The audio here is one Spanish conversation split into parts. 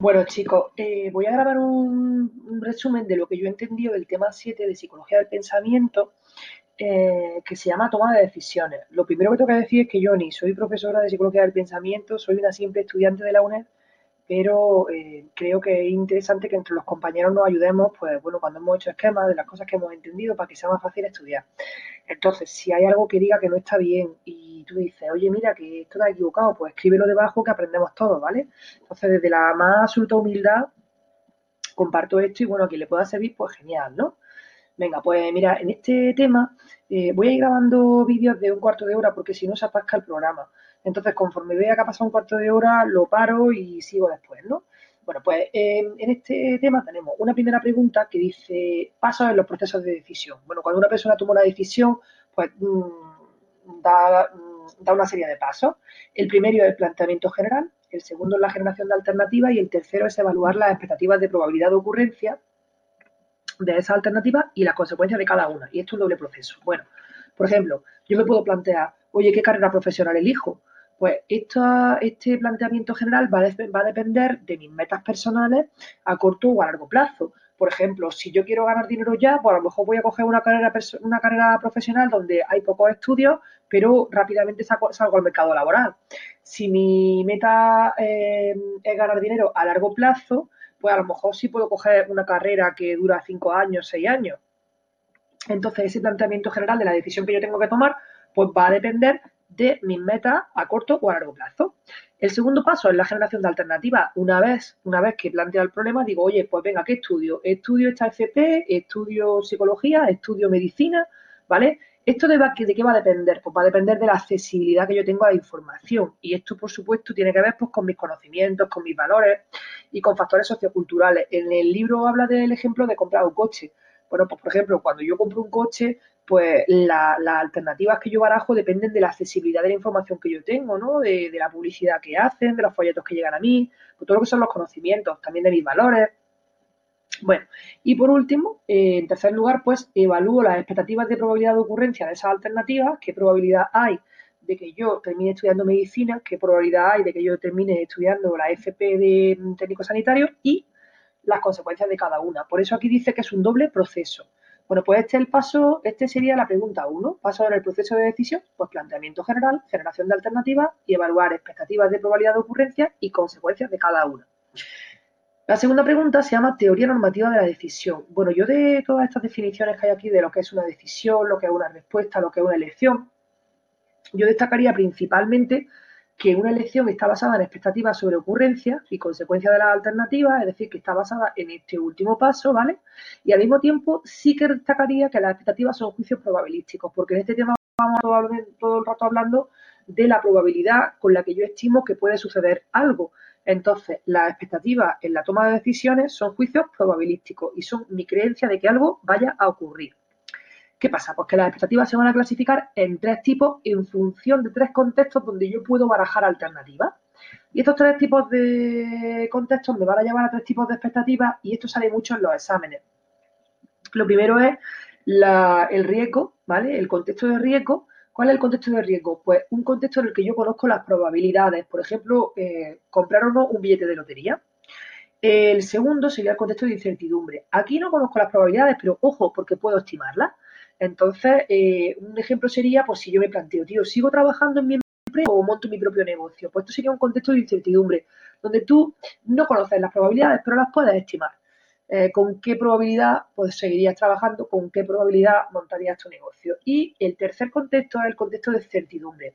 Bueno, chicos, eh, voy a grabar un, resumen de lo que yo he entendido del tema 7 de psicología del pensamiento, eh, que se llama toma de decisiones. Lo primero que tengo que decir es que yo ni soy profesora de psicología del pensamiento, soy una simple estudiante de la UNED, pero eh, creo que es interesante que entre los compañeros nos ayudemos, pues bueno, cuando hemos hecho esquemas de las cosas que hemos entendido para que sea más fácil estudiar. Entonces, si hay algo que diga que no está bien y tú dices, oye, mira, que esto está equivocado, pues escríbelo debajo que aprendemos todos, ¿vale? Entonces, desde la más absoluta humildad, comparto esto y bueno, a quien le pueda servir, pues genial, ¿no? Venga, pues mira, en este tema eh, voy a ir grabando vídeos de un cuarto de hora porque si no se atasca el programa. Entonces, conforme vea que ha pasado un cuarto de hora, lo paro y sigo después, ¿no? Bueno, pues em, en este tema tenemos una primera pregunta que dice pasos en los procesos de decisión. Bueno, cuando una persona toma una decisión, pues mm, da, mm, da, una serie de pasos. El primero es el planteamiento general, el segundo es la generación de alternativas y el tercero es evaluar las expectativas de probabilidad de ocurrencia de esas alternativas y las consecuencias de cada una. Y esto es un doble proceso. Bueno, por ejemplo, yo me puedo plantear, oye, ¿qué carrera profesional elijo? Pues este planteamiento general va a, depender de mis metas personales a corto o a largo plazo. Por ejemplo, si yo quiero ganar dinero ya, pues a lo mejor voy a coger una carrera, una carrera profesional donde hay pocos estudios, pero rápidamente salgo, al mercado laboral. Si mi meta eh, es ganar dinero a largo plazo, pues a lo mejor sí puedo coger una carrera que dura cinco años, seis años. Entonces, ese planteamiento general de la decisión que yo tengo que tomar, pues va a depender de mis metas a corto o a largo plazo. El segundo paso es la generación de alternativas. Una vez, una vez que planteo el problema, digo, oye, pues venga, ¿qué estudio? ¿Estudio esta FP? ¿Estudio psicología? ¿Estudio medicina? ¿Vale? ¿Esto de, de, qué va a depender? Pues va a depender de la accesibilidad que yo tengo a la información. Y esto, por supuesto, tiene que ver pues, con mis conocimientos, con mis valores y con factores socioculturales. En el libro habla del ejemplo de comprar un coche. Bueno, pues por ejemplo, cuando yo compro un coche, pues las alternativas que yo barajo dependen de la accesibilidad de la información que yo tengo, ¿no? De, la publicidad que hacen, de los folletos que llegan a mí, pues todo lo que son los conocimientos, también de mis valores. Bueno, y por último, eh, en tercer lugar, pues evalúo las expectativas de probabilidad de ocurrencia de esas alternativas, qué probabilidad hay de que yo termine estudiando medicina, qué probabilidad hay de que yo termine estudiando la FP de técnico sanitario y las consecuencias de cada una. Por eso aquí dice que es un doble proceso. Bueno, pues este el paso, este sería la pregunta 1. Paso en el proceso de decisión, pues planteamiento general, generación de alternativas y evaluar expectativas de probabilidad de ocurrencia y consecuencias de cada una. La segunda pregunta se llama teoría normativa de la decisión. Bueno, yo de todas estas definiciones que hay aquí de lo que es una decisión, lo que es una respuesta, lo que es una elección, yo destacaría principalmente que una elección está basada en expectativas sobre ocurrencias y consecuencias de las alternativas, es decir, que está basada en este último paso, ¿vale? Y al mismo tiempo sí que destacaría que las expectativas son juicios probabilísticos, porque en este tema vamos todo el rato hablando de la probabilidad con la que yo estimo que puede suceder algo. Entonces, las expectativas en la toma de decisiones son juicios probabilísticos y son mi creencia de que algo vaya a ocurrir. ¿Qué pasa? Pues que las expectativas se van a clasificar en tres tipos en función de tres contextos donde yo puedo barajar alternativas. Y estos tres tipos de contextos me van a llevar a tres tipos de expectativas y esto sale mucho en los exámenes. Lo primero es el riesgo, ¿vale? El contexto de riesgo. ¿Cuál es el contexto de riesgo? Pues un contexto en el que yo conozco las probabilidades. Por ejemplo, eh, comprar o no un billete de lotería. El segundo sería el contexto de incertidumbre. Aquí no conozco las probabilidades, pero ojo, porque puedo estimarlas. Entonces, eh, un ejemplo sería, pues si yo me planteo, tío, ¿sigo trabajando en mi empresa o monto mi propio negocio? Pues esto sería un contexto de incertidumbre, donde tú no conoces las probabilidades, pero las puedes estimar. Eh, con qué probabilidad pues, seguirías trabajando, con qué probabilidad montarías tu negocio. Y el tercer contexto es el contexto de certidumbre.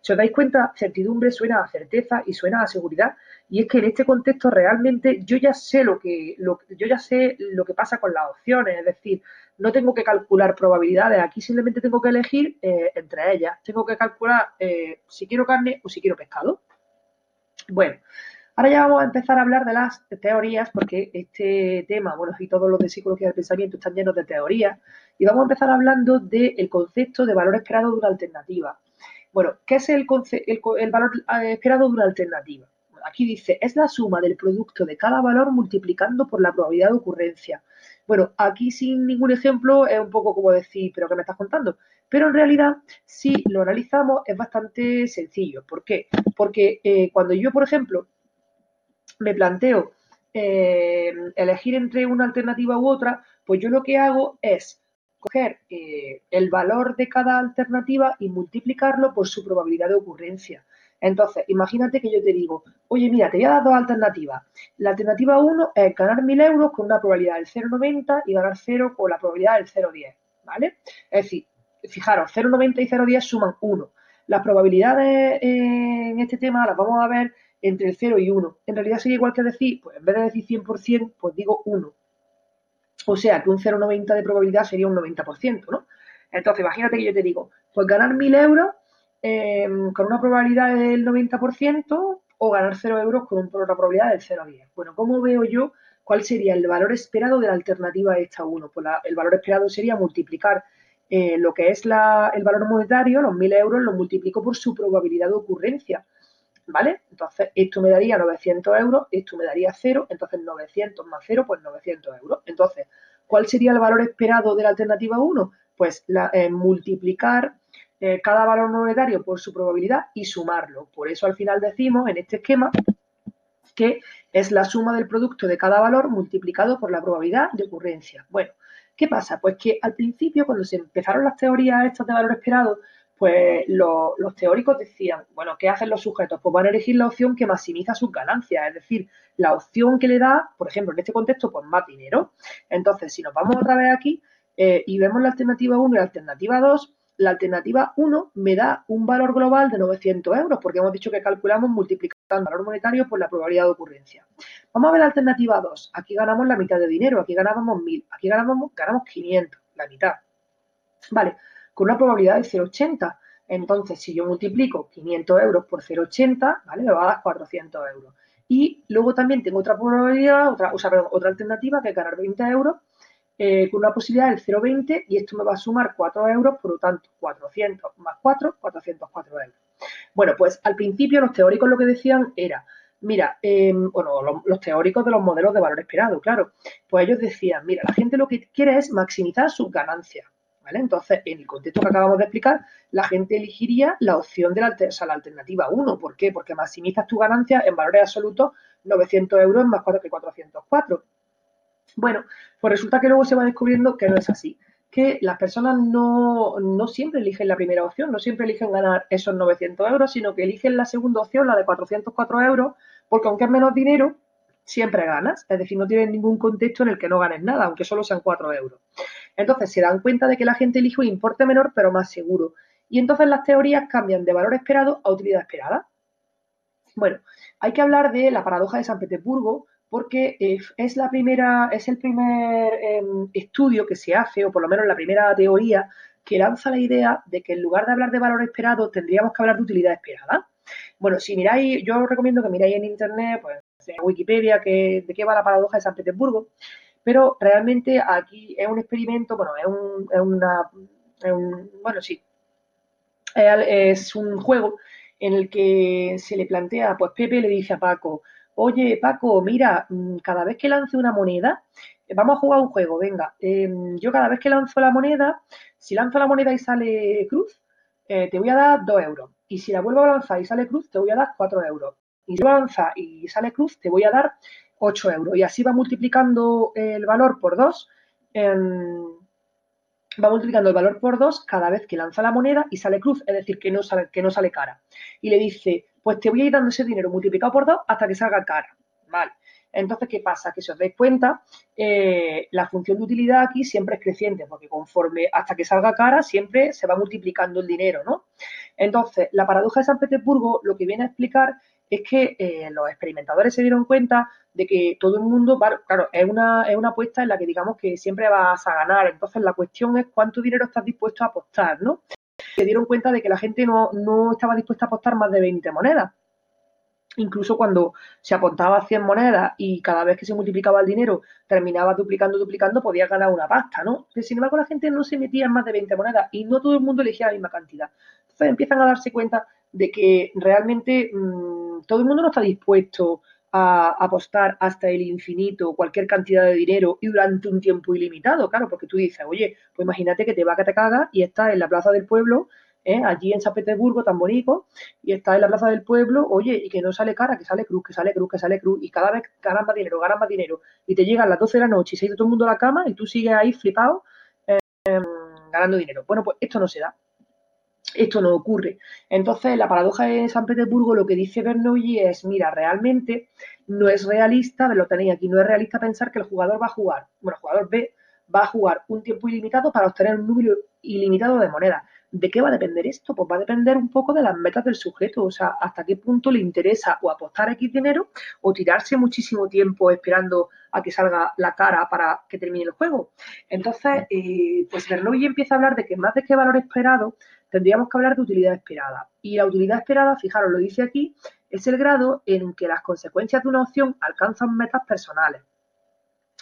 Si os dais cuenta, certidumbre suena a certeza y suena a seguridad. Y es que en este contexto realmente yo ya sé lo que, yo ya sé lo que pasa con las opciones, es decir, no tengo que calcular probabilidades, aquí simplemente tengo que elegir eh, entre ellas. Tengo que calcular eh, si quiero carne o si quiero pescado. Bueno, ahora ya vamos a empezar a hablar de las teorías, porque este tema, bueno, y todos los de psicología del pensamiento están llenos de teorías, y vamos a empezar hablando del concepto de valor esperado de una alternativa. Bueno, ¿qué es el, el valor eh, esperado de una alternativa? Aquí dice, es la suma del producto de cada valor multiplicando por la probabilidad de ocurrencia. Bueno, aquí sin ningún ejemplo es un poco como decir, ¿pero qué me estás contando? Pero en realidad, si lo analizamos, es bastante sencillo. ¿Por qué? Porque eh, cuando yo, por ejemplo, me planteo eh, elegir entre una alternativa u otra, pues yo lo que hago es coger eh, el valor de cada alternativa y multiplicarlo por su probabilidad de ocurrencia. Entonces, imagínate que yo te digo, oye, mira, te voy a dar dos alternativas. La alternativa 1 es ganar 1.000 euros con una probabilidad del 0,90 y ganar 0 con la probabilidad del 0,10, ¿vale? Es decir, fijaros, 0,90 y 0,10 suman 1. Las probabilidades eh, en este tema las vamos a ver entre el 0 y 1. En realidad sería igual que decir, pues en vez de decir 100%, pues digo 1. O sea que un 0,90 de probabilidad sería un 90%, ¿no? Entonces, imagínate que yo te digo, pues ganar 1.000 euros em, con una probabilidad del 90% o ganar 0 euros con una probabilidad del 0 a 10. Bueno, ¿cómo veo yo cuál sería el valor esperado de la alternativa esta 1? Pues el valor esperado sería multiplicar eh, lo que es el valor monetario, los 1.000 euros, lo multiplico por su probabilidad de ocurrencia. ¿Vale? Entonces, esto me daría 900 euros, esto me daría 0, entonces 900 más 0, pues 900 euros. Entonces, ¿cuál sería el valor esperado de la alternativa 1? Pues eh, multiplicar eh, cada valor monetario por su probabilidad y sumarlo. Por eso al final decimos en este esquema que es la suma del producto de cada valor multiplicado por la probabilidad de ocurrencia. Bueno, ¿Qué pasa? Pues que al principio, cuando se empezaron las teorías estas de valor esperado, pues los teóricos decían, bueno, ¿qué hacen los sujetos? Pues van a elegir la opción que maximiza sus ganancias, es decir, la opción que le da, por ejemplo, en este contexto, pues más dinero. Entonces, si nos vamos otra vez aquí eh, y vemos la alternativa 1 y la alternativa 2, la alternativa 1 me da un valor global de 900 euros, porque hemos dicho que calculamos multiplicando el valor monetario por la probabilidad de ocurrencia. Vamos a ver la alternativa 2. Aquí ganamos la mitad de dinero, aquí ganábamos 1000, aquí ganamos, ganamos 500, la mitad. Vale, con una probabilidad de 0,80. Entonces, si yo multiplico 500 euros por 0,80, ¿vale? Me va a dar 400 euros. Y luego también tengo otra probabilidad, otra, o sea, otra alternativa que es ganar 20 euros eh, con una posibilidad del 0,20 y esto me va a sumar 4 euros, por lo tanto, 400 más 4, 404 euros. Bueno, pues al principio los teóricos lo que decían era, mira, em, bueno, los, teóricos de los modelos de valor esperado, claro, pues ellos decían, mira, la gente lo que quiere es maximizar sus ganancias. ¿Vale? Entonces, en el contexto que acabamos de explicar, la gente elegiría la opción de la, la alternativa 1. ¿Por qué? Porque maximizas tu ganancia en valores absolutos 900 euros más 4 que 404. Bueno, pues resulta que luego se va descubriendo que no es así, que las personas no, siempre eligen la primera opción, no siempre eligen ganar esos 900 euros, sino que eligen la segunda opción, la de 404 euros, porque aunque es menos dinero, siempre ganas, es decir, no tienes ningún contexto en el que no ganes nada, aunque solo sean 4 euros. Entonces se dan cuenta de que la gente elige un importe menor pero más seguro. Y entonces las teorías cambian de valor esperado a utilidad esperada. Bueno, hay que hablar de la paradoja de San Petersburgo, porque es la primera, es el primer em, estudio que se hace, o por lo menos la primera teoría, que lanza la idea de que en lugar de hablar de valor esperado, tendríamos que hablar de utilidad esperada. Bueno, si miráis, yo os recomiendo que miráis en internet, pues en Wikipedia, que, de qué va la paradoja de San Petersburgo, pero realmente aquí es un experimento, bueno, es, un, es una, bueno, sí, es un juego en el que se le plantea, pues Pepe le dice a Paco, oye Paco, mira, mm, cada vez que lance una moneda, eh, vamos a jugar un juego, venga, em, yo cada vez que lanzo la moneda, si lanzo la moneda y sale cruz, eh, te voy a dar 2 euros. Y si la vuelvo a lanzar y sale cruz, te voy a dar 4 euros. Y si lanza y sale cruz, te voy a dar 8 euros. Y así va multiplicando el valor por 2. Va multiplicando el valor por 2 cada vez que lanza la moneda y sale cruz, es decir, que no sale, que no sale cara. Y le dice, pues te voy a ir dando ese dinero multiplicado por dos hasta que salga cara. ¿Vale? Entonces, ¿qué pasa? Que si os dais cuenta, eh, la función de utilidad aquí siempre es creciente, porque conforme hasta que salga cara, siempre se va multiplicando el dinero, ¿no? Entonces, la paradoja de San Petersburgo lo que viene a explicar es que eh, los experimentadores se dieron cuenta de que todo el mundo, claro, es una, es una apuesta en la que digamos que siempre vas a ganar. Entonces, la cuestión es cuánto dinero estás dispuesto a apostar, ¿no? se dieron cuenta de que la gente no, estaba dispuesta a apostar más de 20 monedas. Incluso cuando se apuntaba a 100 monedas y cada vez que se multiplicaba el dinero terminaba duplicando, duplicando, podía ganar una pasta, ¿no? Pero, sin embargo, la gente no se metía en más de 20 monedas y no todo el mundo elegía la misma cantidad. Entonces empiezan a darse cuenta de que realmente mm, todo el mundo no está dispuesto a apostar hasta el infinito cualquier cantidad de dinero y durante un tiempo ilimitado, claro, porque tú dices, oye, pues imagínate que te va que te caga y estás en la plaza del pueblo ¿eh? allí en San Petersburgo, tan bonito, y está en la plaza del pueblo, oye, y que no sale cara, que sale cruz, que sale cruz, que sale cruz, y cada vez ganas más dinero, ganas más dinero, y te llegan las 12 de la noche y se ha ido todo el mundo a la cama y tú sigues ahí flipado eh, ganando dinero. Bueno, pues esto no se da. Esto no ocurre. Entonces, la paradoja de San Petersburgo lo que dice Bernoulli es, mira, realmente no es realista, lo tenéis aquí, no es realista pensar que el jugador va a jugar, bueno, el jugador B va a jugar un tiempo ilimitado para obtener un número ilimitado de monedas. ¿De qué va a depender esto? Pues va a depender un poco de las metas del sujeto, o sea, hasta qué punto le interesa o apostar X dinero o tirarse muchísimo tiempo esperando a que salga la cara para que termine el juego. Entonces, eh, pues Bernoulli empieza a hablar de que más de qué valor esperado, tendríamos que hablar de utilidad esperada. Y la utilidad esperada, fijaros, lo dice aquí, es el grado en que las consecuencias de una opción alcanzan metas personales.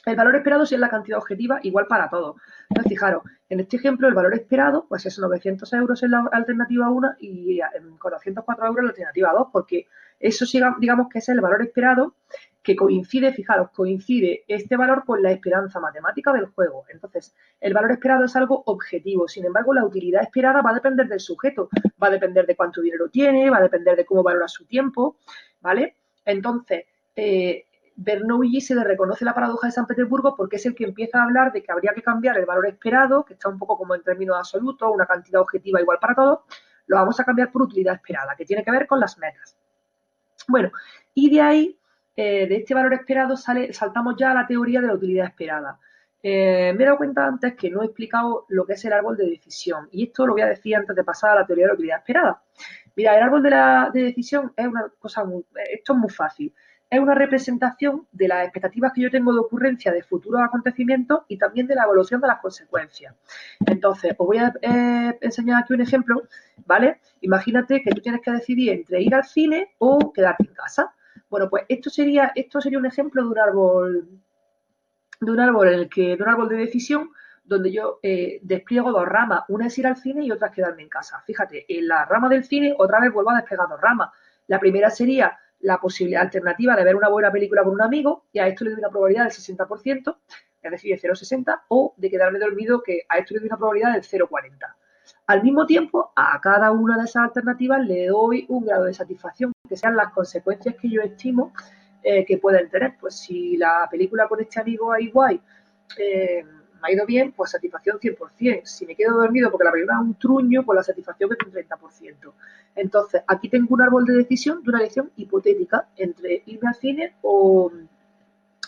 El valor esperado si es la cantidad objetiva igual para todos. Entonces, fijaros, en este ejemplo el valor esperado pues es 900 euros en la alternativa 1 y 404 euros en la alternativa 2, porque eso digamos que es el valor esperado que coincide, fijaros, coincide este valor con la esperanza matemática del juego. Entonces, el valor esperado es algo objetivo, sin embargo, la utilidad esperada va a depender del sujeto, va a depender de cuánto dinero tiene, va a depender de cómo valora su tiempo, ¿vale? Entonces, eh, Bernoulli se le reconoce la paradoja de San Petersburgo porque es el que empieza a hablar de que habría que cambiar el valor esperado, que está un poco como en términos absolutos, una cantidad objetiva igual para todos, lo vamos a cambiar por utilidad esperada, que tiene que ver con las metas. Bueno, y de ahí, eh, de este valor esperado, sale, saltamos ya a la teoría de la utilidad esperada. Eh, me he dado cuenta antes que no he explicado lo que es el árbol de decisión, y esto lo voy a decir antes de pasar a la teoría de la utilidad esperada. Mira, el árbol de, la, de decisión es una cosa muy, esto es muy fácil es una representación de las expectativas que yo tengo de ocurrencia de futuros acontecimientos y también de la evolución de las consecuencias. Entonces, os voy a eh, enseñar aquí un ejemplo, ¿vale? Imagínate que tú tienes que decidir entre ir al cine o quedarte en casa. Bueno, pues esto sería, esto sería un ejemplo de un árbol, de un árbol en el que, de un árbol de decisión donde yo eh, despliego dos ramas, una es ir al cine y otra es quedarme en casa. Fíjate, en la rama del cine otra vez vuelvo a desplegar dos ramas. La primera sería la posibilidad alternativa de ver una buena película con un amigo y a esto le doy una probabilidad del 60%, es decir, de 0,60, o de quedarme dormido que a esto le doy una probabilidad del 0,40. Al mismo tiempo, a cada una de esas alternativas le doy un grado de satisfacción, que sean las consecuencias que yo estimo eh, que pueden tener. Pues si la película con este amigo ahí guay eh, ha ido bien, pues satisfacción 100%. Si me quedo dormido porque la película es un truño, pues la satisfacción es un 30%. Entonces, aquí tengo un árbol de decisión de una elección hipotética entre irme al cine o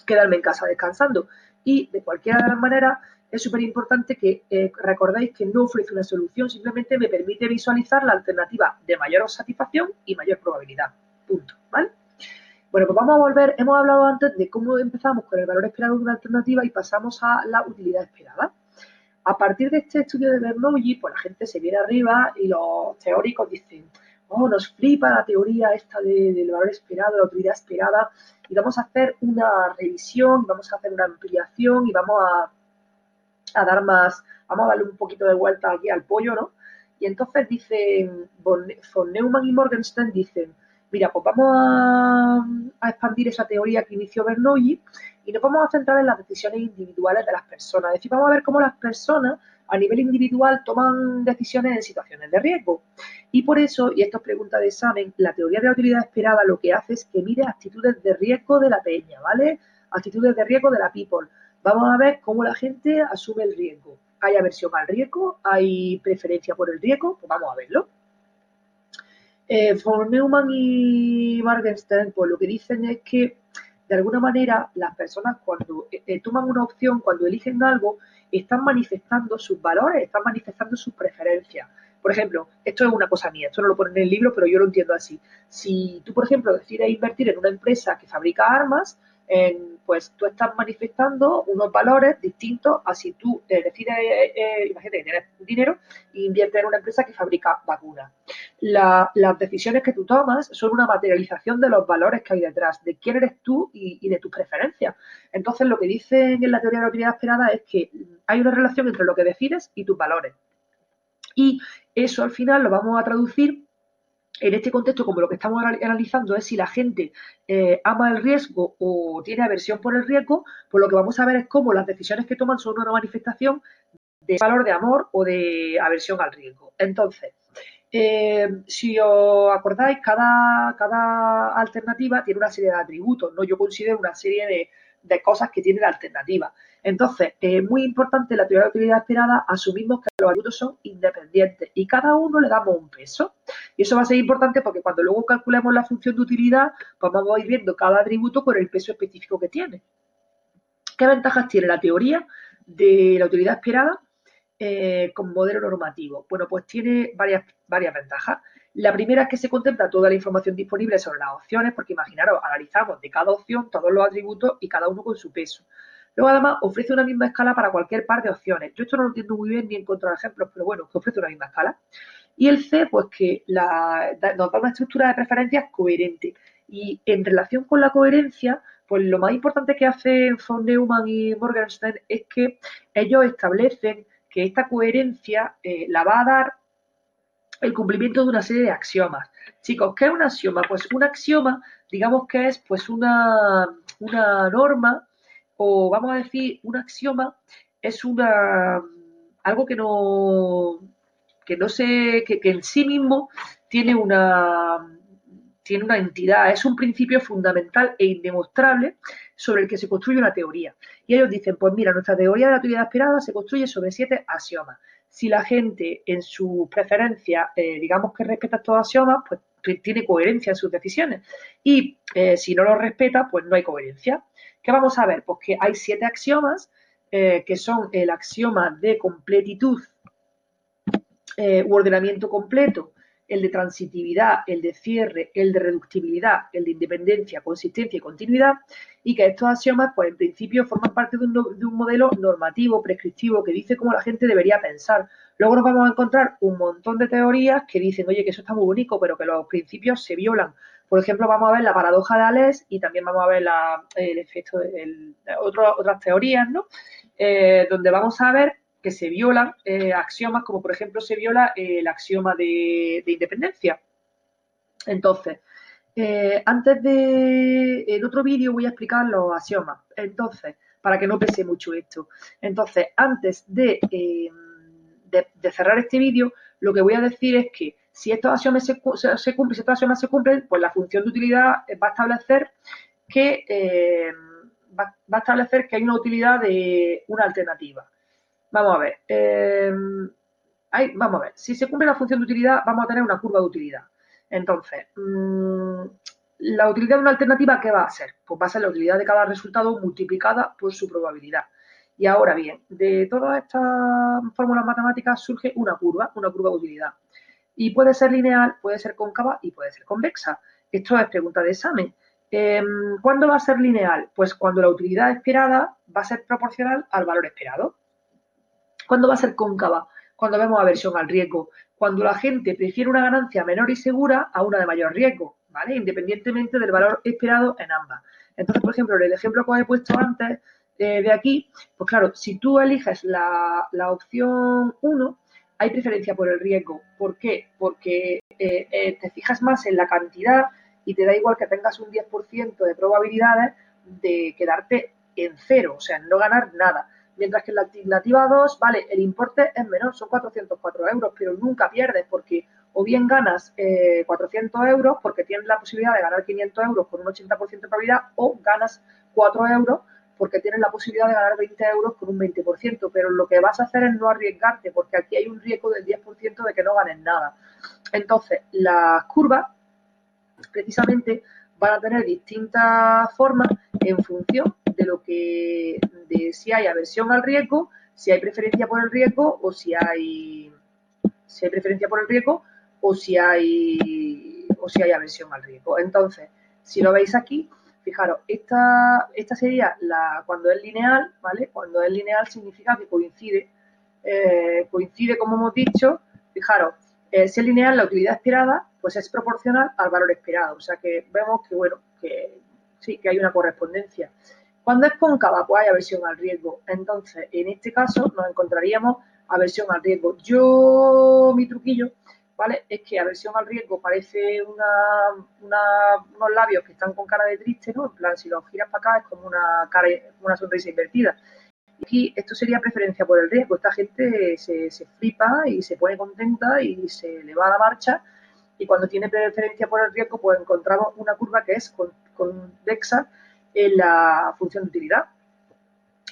quedarme en casa descansando. Y de las maneras, es súper importante que eh, recordéis que no ofrece una solución, simplemente me permite visualizar la alternativa de mayor satisfacción y mayor probabilidad. Punto. ¿Vale? Bueno, pues vamos a volver, hemos hablado antes de cómo empezamos con el valor esperado de una alternativa y pasamos a la utilidad esperada. A partir de este estudio de Bernoulli, pues la gente se viene arriba y los teóricos dicen, oh, nos flipa la teoría esta del valor esperado, la utilidad esperada, y vamos a hacer una revisión, vamos a hacer una ampliación y vamos a, dar más, vamos a darle un poquito de vuelta aquí al pollo, ¿no? Y entonces dicen, von Neumann y Morgenstern dicen, mira, pues vamos a, expandir esa teoría que inició Bernoulli y nos vamos a centrar en las decisiones individuales de las personas. Es decir, vamos a ver cómo las personas a nivel individual toman decisiones en situaciones de riesgo. Y por eso, y esto es pregunta de examen, la teoría de la utilidad esperada lo que hace es que mide actitudes de riesgo de la peña, ¿vale? Actitudes de riesgo de la people. Vamos a ver cómo la gente asume el riesgo. ¿Hay aversión al riesgo? ¿Hay preferencia por el riesgo? Pues vamos a verlo. Eh, von Neumann y Morgenstern, pues lo que dicen es que de alguna manera las personas cuando eh, eh, toman una opción, cuando eligen algo, están manifestando sus valores, están manifestando sus preferencias. Por ejemplo, esto es una cosa mía, esto no lo pone en el libro, pero yo lo entiendo así. Si tú, por ejemplo, decides invertir en una empresa que fabrica armas, pues tú estás manifestando unos valores distintos a si tú decides, eh, eh, imagínate que tienes dinero e inviertes en una empresa que fabrica vacunas. las decisiones que tú tomas son una materialización de los valores que hay detrás, de quién eres tú y, y de tus preferencias. Entonces, lo que dicen en la teoría de la utilidad esperada es que hay una relación entre lo que decides y tus valores. Y eso al final lo vamos a traducir en este contexto, como lo que estamos analizando es si la gente eh, ama el riesgo o tiene aversión por el riesgo, pues lo que vamos a ver es cómo las decisiones que toman son una manifestación de valor de amor o de aversión al riesgo. Entonces, Eh, si os acordáis, cada, cada alternativa tiene una serie de atributos, ¿no? Yo considero una serie de, de cosas que tiene la alternativa. Entonces, es muy importante la teoría de utilidad esperada, asumimos que los atributos son independientes y cada uno le damos un peso. Y eso va a ser importante porque cuando luego calculemos la función de utilidad, pues vamos a ir viendo cada atributo con el peso específico que tiene. ¿Qué ventajas tiene la teoría de la utilidad esperada eh, con modelo normativo? Bueno, pues tiene varias, varias ventajas. La primera es que se contempla toda la información disponible sobre las opciones, porque imaginaros, analizamos de cada opción todos los atributos y cada uno con su peso. Luego, además, ofrece una misma escala para cualquier par de opciones. Yo esto no lo entiendo muy bien ni en contra de ejemplos, pero bueno, que ofrece una misma escala. Y el C, pues que nos da una estructura de preferencias coherente. Y en relación con la coherencia, pues lo más importante que hacen von Neumann y Morgenstern es que ellos establecen que esta coherencia eh, la va a dar el cumplimiento de una serie de axiomas. Chicos, ¿qué es un axioma? Pues un axioma, digamos que es pues una, una norma o vamos a decir un axioma es una algo que no que no sé que, en sí mismo tiene una tiene una entidad, es un principio fundamental e indemostrable sobre el que se construye una teoría. Y ellos dicen, pues mira, nuestra teoría de la teoría esperada se construye sobre siete axiomas. Si la gente en sus preferencias, eh, digamos que respeta estos axiomas, pues tiene coherencia en sus decisiones. Y eh, si no lo respeta, pues no hay coherencia. ¿Qué vamos a ver? Pues que hay siete axiomas eh, que son el axioma de completitud u ordenamiento completo, el de transitividad, el de cierre, el de reductibilidad, el de independencia, consistencia y continuidad, y que estos axiomas, pues en principio forman parte de un, de un, modelo normativo, prescriptivo, que dice cómo la gente debería pensar. Luego nos vamos a encontrar un montón de teorías que dicen, oye, que eso está muy bonito, pero que los principios se violan. Por ejemplo, vamos a ver la paradoja de Alès y también vamos a ver el efecto de otras teorías, ¿no? Eh, donde vamos a ver que se violan eh, axiomas, como por ejemplo se viola el axioma de, independencia. Entonces, eh, antes de, en otro vídeo voy a explicar los axiomas. Entonces, para que no pese mucho esto. Entonces, antes de, de cerrar este vídeo, lo que voy a decir es que si estos axiomas se, cumplen, si estos axiomas se cumplen, pues la función de utilidad va a establecer que eh, va, a establecer que hay una utilidad de una alternativa. Vamos a ver. Eh, vamos a ver. Si se cumple la función de utilidad, vamos a tener una curva de utilidad. Entonces, mm, la utilidad de una alternativa, ¿qué va a ser? Pues va a ser la utilidad de cada resultado multiplicada por su probabilidad. Y ahora bien, de todas estas fórmulas matemáticas surge una curva, una curva de utilidad. Y puede ser lineal, puede ser cóncava y puede ser convexa. Esto es pregunta de examen. Em, ¿Cuándo va a ser lineal? Pues cuando la utilidad esperada va a ser proporcional al valor esperado. ¿Cuándo va a ser cóncava? Cuando vemos aversión al riesgo. Cuando la gente prefiere una ganancia menor y segura a una de mayor riesgo, ¿vale? Independientemente del valor esperado en ambas. Entonces, por ejemplo, el ejemplo que os he puesto antes eh, de aquí, pues claro, si tú eliges la, la opción 1, hay preferencia por el riesgo. ¿Por qué? Porque eh, eh, te fijas más en la cantidad y te da igual que tengas un 10% de probabilidades de quedarte en cero, o sea, no ganar nada. Mientras que en la alternativa 2, vale, el importe es menor, son 404 euros, pero nunca pierdes porque o bien ganas 400 eh, euros porque tienes la posibilidad de ganar 500 euros con un 80% de probabilidad o ganas 4 euros porque tienes la posibilidad de ganar 20 euros con un 20%, pero lo que vas a hacer es no arriesgarte, porque aquí hay un riesgo del 10% de que no ganes nada. Entonces, las curvas, precisamente, van a tener distintas formas en función de lo que, de si hay aversión al riesgo, si hay preferencia por el riesgo o si hay, si hay preferencia por el riesgo o si hay, o si hay aversión al riesgo. Entonces, si lo veis aquí, Fijaros, esta, esta sería la cuando es lineal, ¿vale? Cuando es lineal significa que coincide, eh, coincide como hemos dicho, fijaros, eh, si es lineal la utilidad esperada, pues es proporcional al valor esperado. O sea que vemos que, bueno, que sí, que hay una correspondencia. Cuando es cóncava, pues hay aversión al riesgo. Entonces, en este caso nos encontraríamos aversión al riesgo. Yo, mi truquillo ¿vale? Es que aversión al riesgo parece una, unos labios que están con cara de triste, ¿no? En plan, si los giras para acá es como una cara, una sonrisa invertida. Aquí esto sería preferencia por el riesgo. Esta gente se, se flipa y se pone contenta y se le va a la marcha y cuando tiene preferencia por el riesgo, pues encontramos una curva que es convexa en la función de utilidad.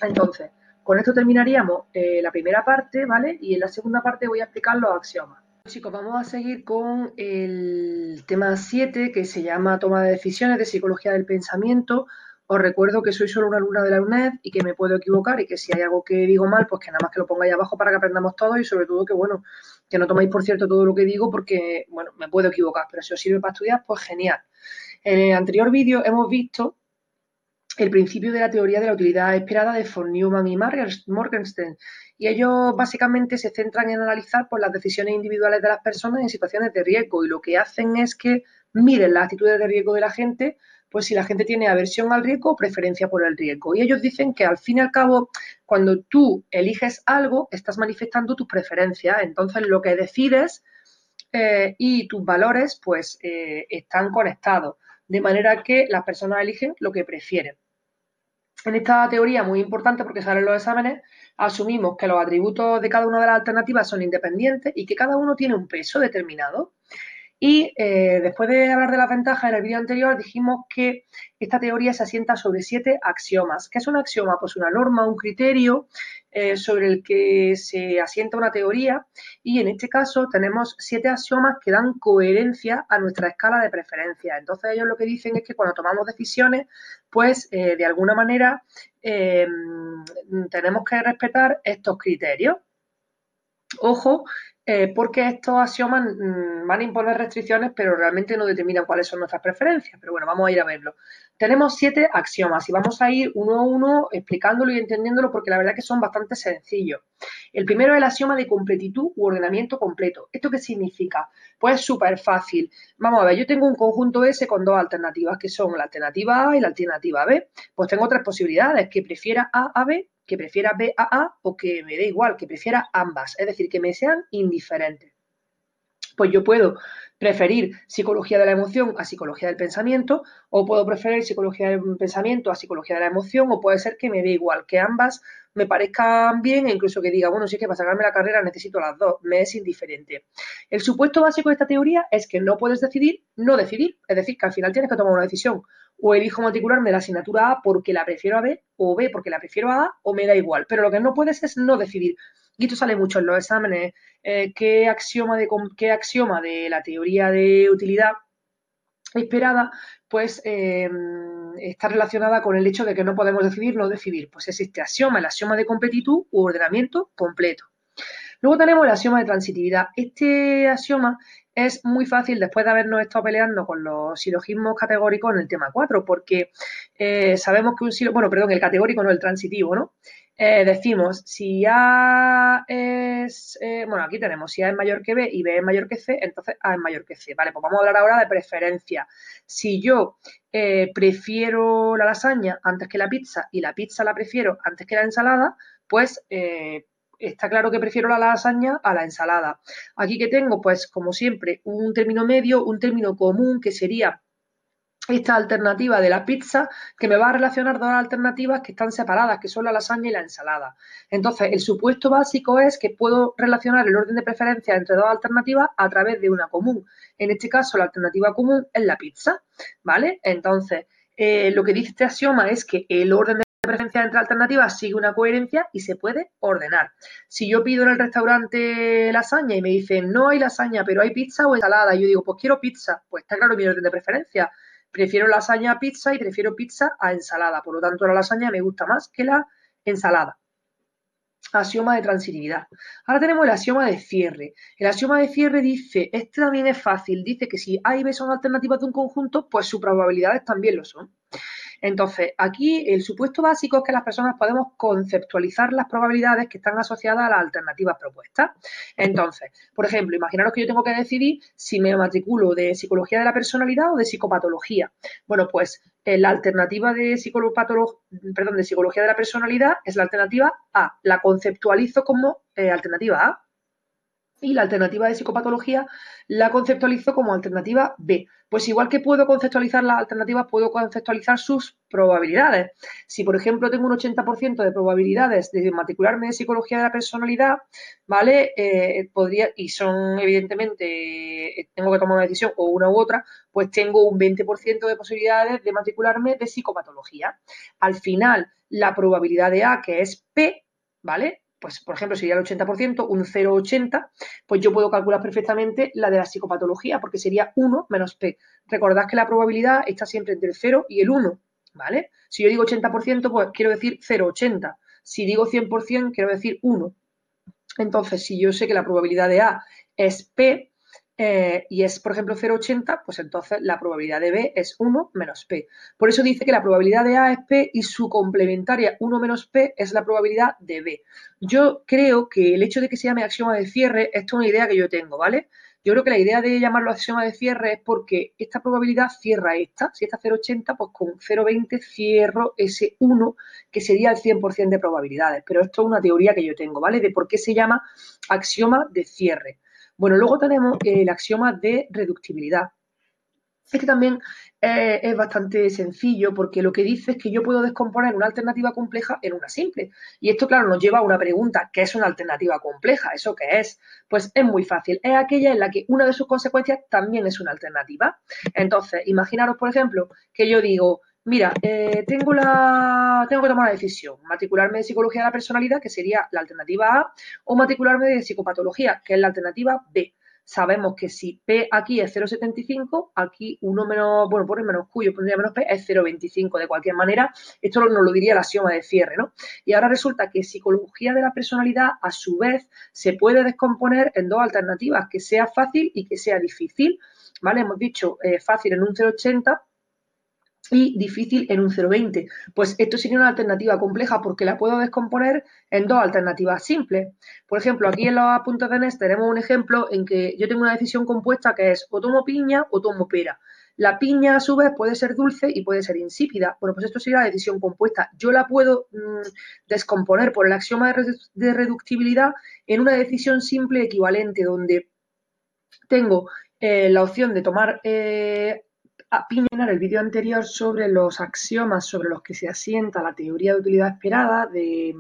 Entonces, con esto terminaríamos eh, la primera parte, ¿vale? Y en la segunda parte voy a explicar los axiomas. Chicos, vamos a seguir con el tema 7 que se llama toma de decisiones de psicología del pensamiento. Os recuerdo que soy solo una alumna de la UNED y que me puedo equivocar y que si hay algo que digo mal, pues que nada más que lo pongáis abajo para que aprendamos todo y sobre todo que, bueno, que no toméis por cierto todo lo que digo porque, bueno, me puedo equivocar, pero si os sirve para estudiar, pues genial. En el anterior vídeo hemos visto el principio de la teoría de la utilidad esperada de von Neumann y Morgenstern. Y ellos básicamente se centran en analizar por pues, las decisiones individuales de las personas en situaciones de riesgo y lo que hacen es que miren las actitudes de riesgo de la gente, pues si la gente tiene aversión al riesgo o preferencia por el riesgo. Y ellos dicen que al fin y al cabo, cuando tú eliges algo, estás manifestando tus preferencias. Entonces lo que decides eh, y tus valores pues eh, están conectados. De manera que las personas eligen lo que prefieren. En esta teoría, muy importante porque salen los exámenes, asumimos que los atributos de cada una de las alternativas son independientes y que cada uno tiene un peso determinado. Y eh, después de hablar de las ventajas en el vídeo anterior, dijimos que esta teoría se asienta sobre siete axiomas. ¿Qué es un axioma? Pues una norma, un criterio eh, sobre el que se asienta una teoría. Y en este caso tenemos siete axiomas que dan coherencia a nuestra escala de preferencia. Entonces ellos lo que dicen es que cuando tomamos decisiones, pues eh, de alguna manera tenemos que respetar estos criterios. Ojo, eh, porque estos axiomas mm, van a imponer restricciones, pero realmente no determinan cuáles son nuestras preferencias. Pero bueno, vamos a ir a verlo. Tenemos siete axiomas y vamos a ir uno a uno explicándolo y entendiéndolo porque la verdad que son bastante sencillos. El primero es el axioma de completitud u ordenamiento completo. ¿Esto qué significa? Pues súper fácil. Vamos a ver, yo tengo un conjunto S con dos alternativas, que son la alternativa A y la alternativa B. Pues tengo tres posibilidades, que prefiera A a B que prefiera B a A o que me dé igual, que prefiera ambas, es decir, que me sean indiferentes. Pues yo puedo preferir psicología de la emoción a psicología del pensamiento, o puedo preferir psicología del pensamiento a psicología de la emoción, o puede ser que me dé igual, que ambas me parezcan bien e incluso que diga, bueno, sí que para sacarme la carrera necesito las dos, me es indiferente. El supuesto básico de esta teoría es que no puedes decidir no decidir, es decir, que al final tienes que tomar una decisión, o elijo matricularme la asignatura A porque la prefiero a B, o B porque la prefiero a A, o me da igual, pero lo que no puedes es no decidir. Y esto sale mucho en los exámenes, eh, ¿qué, axioma de, qué axioma de la teoría de utilidad esperada, pues eh, está relacionada con el hecho de que no podemos decidir no decidir. Pues existe axioma, el axioma de completitud u ordenamiento completo. Luego tenemos el axioma de transitividad. Este axioma es muy fácil después de habernos estado peleando con los silogismos categóricos en el tema 4, porque eh, sabemos que un silo, bueno, perdón, el categórico no el transitivo, ¿no? Eh, decimos, si A es, eh, bueno, aquí tenemos, si A es mayor que B y B es mayor que C, entonces A es mayor que C. Vale, pues vamos a hablar ahora de preferencia. Si yo prefiero la lasaña antes que la pizza y la pizza la prefiero antes que la ensalada, pues está claro que prefiero la lasaña a la ensalada. Aquí que tengo, pues como siempre, un término medio, un término común que sería esta alternativa de la pizza que me va a relacionar dos alternativas que están separadas, que son la lasaña y la ensalada. Entonces, el supuesto básico es que puedo relacionar el orden de preferencia entre dos alternativas a través de una común. En este caso, la alternativa común es la pizza, ¿vale? Entonces, eh, lo que dice este axioma es que el orden de preferencia entre alternativas sigue una coherencia y se puede ordenar. Si yo pido en el restaurante lasaña y me dicen no hay lasaña, pero hay pizza o ensalada, y yo digo, pues quiero pizza, pues está claro mi orden de preferencia. Prefiero lasaña a pizza y prefiero pizza a ensalada. Por lo tanto, la lasaña me gusta más que la ensalada. Axioma de transitividad. Ahora tenemos el axioma de cierre. El axioma de cierre dice, este también es fácil, dice que si A y B son alternativas de un conjunto, pues sus probabilidades también lo son. Entonces, aquí el supuesto básico es que las personas podemos conceptualizar las probabilidades que están asociadas a las alternativas propuestas. Entonces, por ejemplo, imaginaros que yo tengo que decidir si me matriculo de psicología de la personalidad o de psicopatología. Bueno, pues eh, la alternativa de, perdón, de psicología de la personalidad es la alternativa A. La conceptualizo como eh, alternativa A. y la alternativa de psicopatología la conceptualizo como alternativa B. Pues igual que puedo conceptualizar las alternativas, puedo conceptualizar sus probabilidades. Si, por ejemplo, tengo un 80% de probabilidades de matricularme de psicología de la personalidad, ¿vale? Eh, podría, y son evidentemente, eh, tengo que tomar una decisión o una u otra, pues tengo un 20% de posibilidades de matricularme de psicopatología. Al final, la probabilidad de A, que es P, ¿vale? Pues por ejemplo sería el 80%, un 0,80, pues yo puedo calcular perfectamente la de la psicopatología, porque sería 1 menos P. Recordad que la probabilidad está siempre entre el 0 y el 1, ¿vale? Si yo digo 80%, pues quiero decir 0,80. Si digo 100%, quiero decir 1. Entonces, si yo sé que la probabilidad de A es P, eh, y es, por ejemplo, 0,80, pues entonces la probabilidad de B es 1 menos P. Por eso dice que la probabilidad de A es P y su complementaria 1 menos P es la probabilidad de B. Yo creo que el hecho de que se llame axioma de cierre, esto es una idea que yo tengo, ¿vale? Yo creo que la idea de llamarlo axioma de cierre es porque esta probabilidad cierra esta. Si esta es 0,80, pues con 0,20 cierro ese 1, que sería el 100% de probabilidades. Pero esto es una teoría que yo tengo, ¿vale? De por qué se llama axioma de cierre. Bueno, luego tenemos el axioma de reductibilidad. Este también eh, es bastante sencillo porque lo que dice es que yo puedo descomponer una alternativa compleja en una simple. Y esto, claro, nos lleva a una pregunta, ¿qué es una alternativa compleja? ¿Eso qué es? Pues es muy fácil. Es aquella en la que una de sus consecuencias también es una alternativa. Entonces, imaginaros, por ejemplo, que yo digo, Mira, eh, tengo, la, tengo que tomar la decisión, matricularme de psicología de la personalidad, que sería la alternativa A, o matricularme de psicopatología, que es la alternativa B. Sabemos que si P aquí es 0,75, aquí 1 menos, bueno, por menos Q, pondría menos P, es 0,25. De cualquier manera, esto nos lo diría la axioma de cierre, ¿no? Y ahora resulta que psicología de la personalidad, a su vez, se puede descomponer en dos alternativas, que sea fácil y que sea difícil, ¿vale? Hemos dicho eh, fácil en un 0,80 y difícil en un 0,20. Pues esto sería una alternativa compleja porque la puedo descomponer en dos alternativas simples. Por ejemplo, aquí en los apuntes de NES tenemos un ejemplo en que yo tengo una decisión compuesta que es o tomo piña o tomo pera. La piña, a su vez, puede ser dulce y puede ser insípida. Bueno, pues esto sería la decisión compuesta. Yo la puedo mm, descomponer por el axioma de, reductibilidad en una decisión simple equivalente, donde tengo eh, la opción de tomar eh, apiñar el vídeo anterior sobre los axiomas sobre los que se asienta la teoría de utilidad esperada de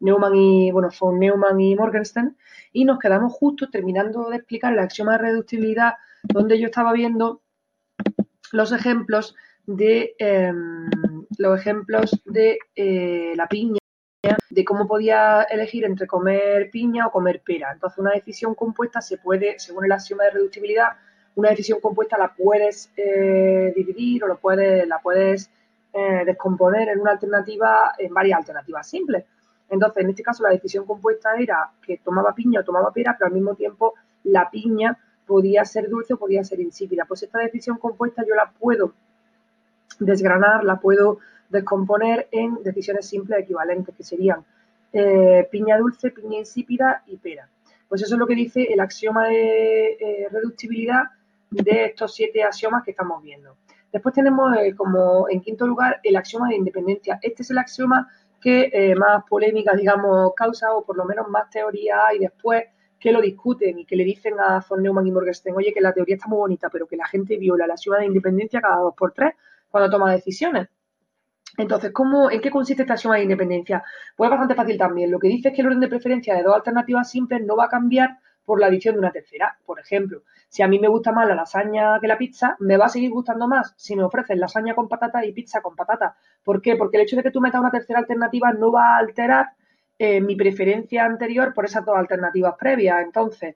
Neumann y, bueno, son Neumann y Morgenstern, y nos quedamos justo terminando de explicar el axioma de reductibilidad, donde yo estaba viendo los ejemplos de em, los ejemplos de eh, la piña, de cómo podía elegir entre comer piña o comer pera. Entonces, una decisión compuesta se puede, según el axioma de reductibilidad, una decisión compuesta la puedes eh, dividir o lo puedes, la puedes eh, descomponer en una alternativa, en varias alternativas simples. Entonces, en este caso, la decisión compuesta era que tomaba piña o tomaba pera, pero al mismo tiempo la piña podía ser dulce o podía ser insípida. Pues esta decisión compuesta yo la puedo desgranar, la puedo descomponer en decisiones simples equivalentes, que serían eh, piña dulce, piña insípida y pera. Pues eso es lo que dice el axioma de reductibilidad de estos siete axiomas que estamos viendo. Después tenemos eh, como en quinto lugar el axioma de independencia. Este es el axioma que eh, más polémica, digamos, causa o por lo menos más teoría hay después que lo discuten y que le dicen a von Neumann y Morgenstern, oye, que la teoría está muy bonita, pero que la gente viola el axioma de independencia cada dos por tres cuando toma decisiones. Entonces, ¿cómo, ¿en qué consiste esta axioma de independencia? Pues es bastante fácil también. Lo que dice es que el orden de preferencia de dos alternativas simples no va a cambiar por la adición de una tercera. Por ejemplo, si a mí me gusta más la lasaña que la pizza, me va a seguir gustando más si me ofrecen lasaña con patata y pizza con patata. ¿Por qué? Porque el hecho de que tú metas una tercera alternativa no va a alterar eh, mi preferencia anterior por esas dos alternativas previas. Entonces,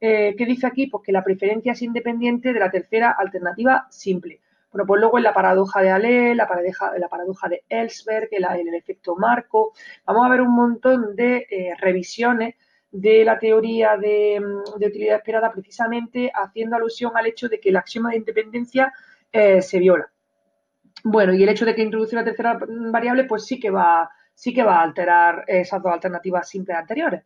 eh, ¿qué dice aquí? Pues que la preferencia es independiente de la tercera alternativa simple. Bueno, pues luego en la paradoja de Alé, la paradoja, la paradoja de Ellsberg, el, el, efecto Marco, vamos a ver un montón de eh, revisiones de la teoría de, utilidad esperada precisamente haciendo alusión al hecho de que el axioma de independencia eh, se viola. Bueno, y el hecho de que introduce una tercera variable, pues sí que va, sí que va a alterar esas dos alternativas simples anteriores.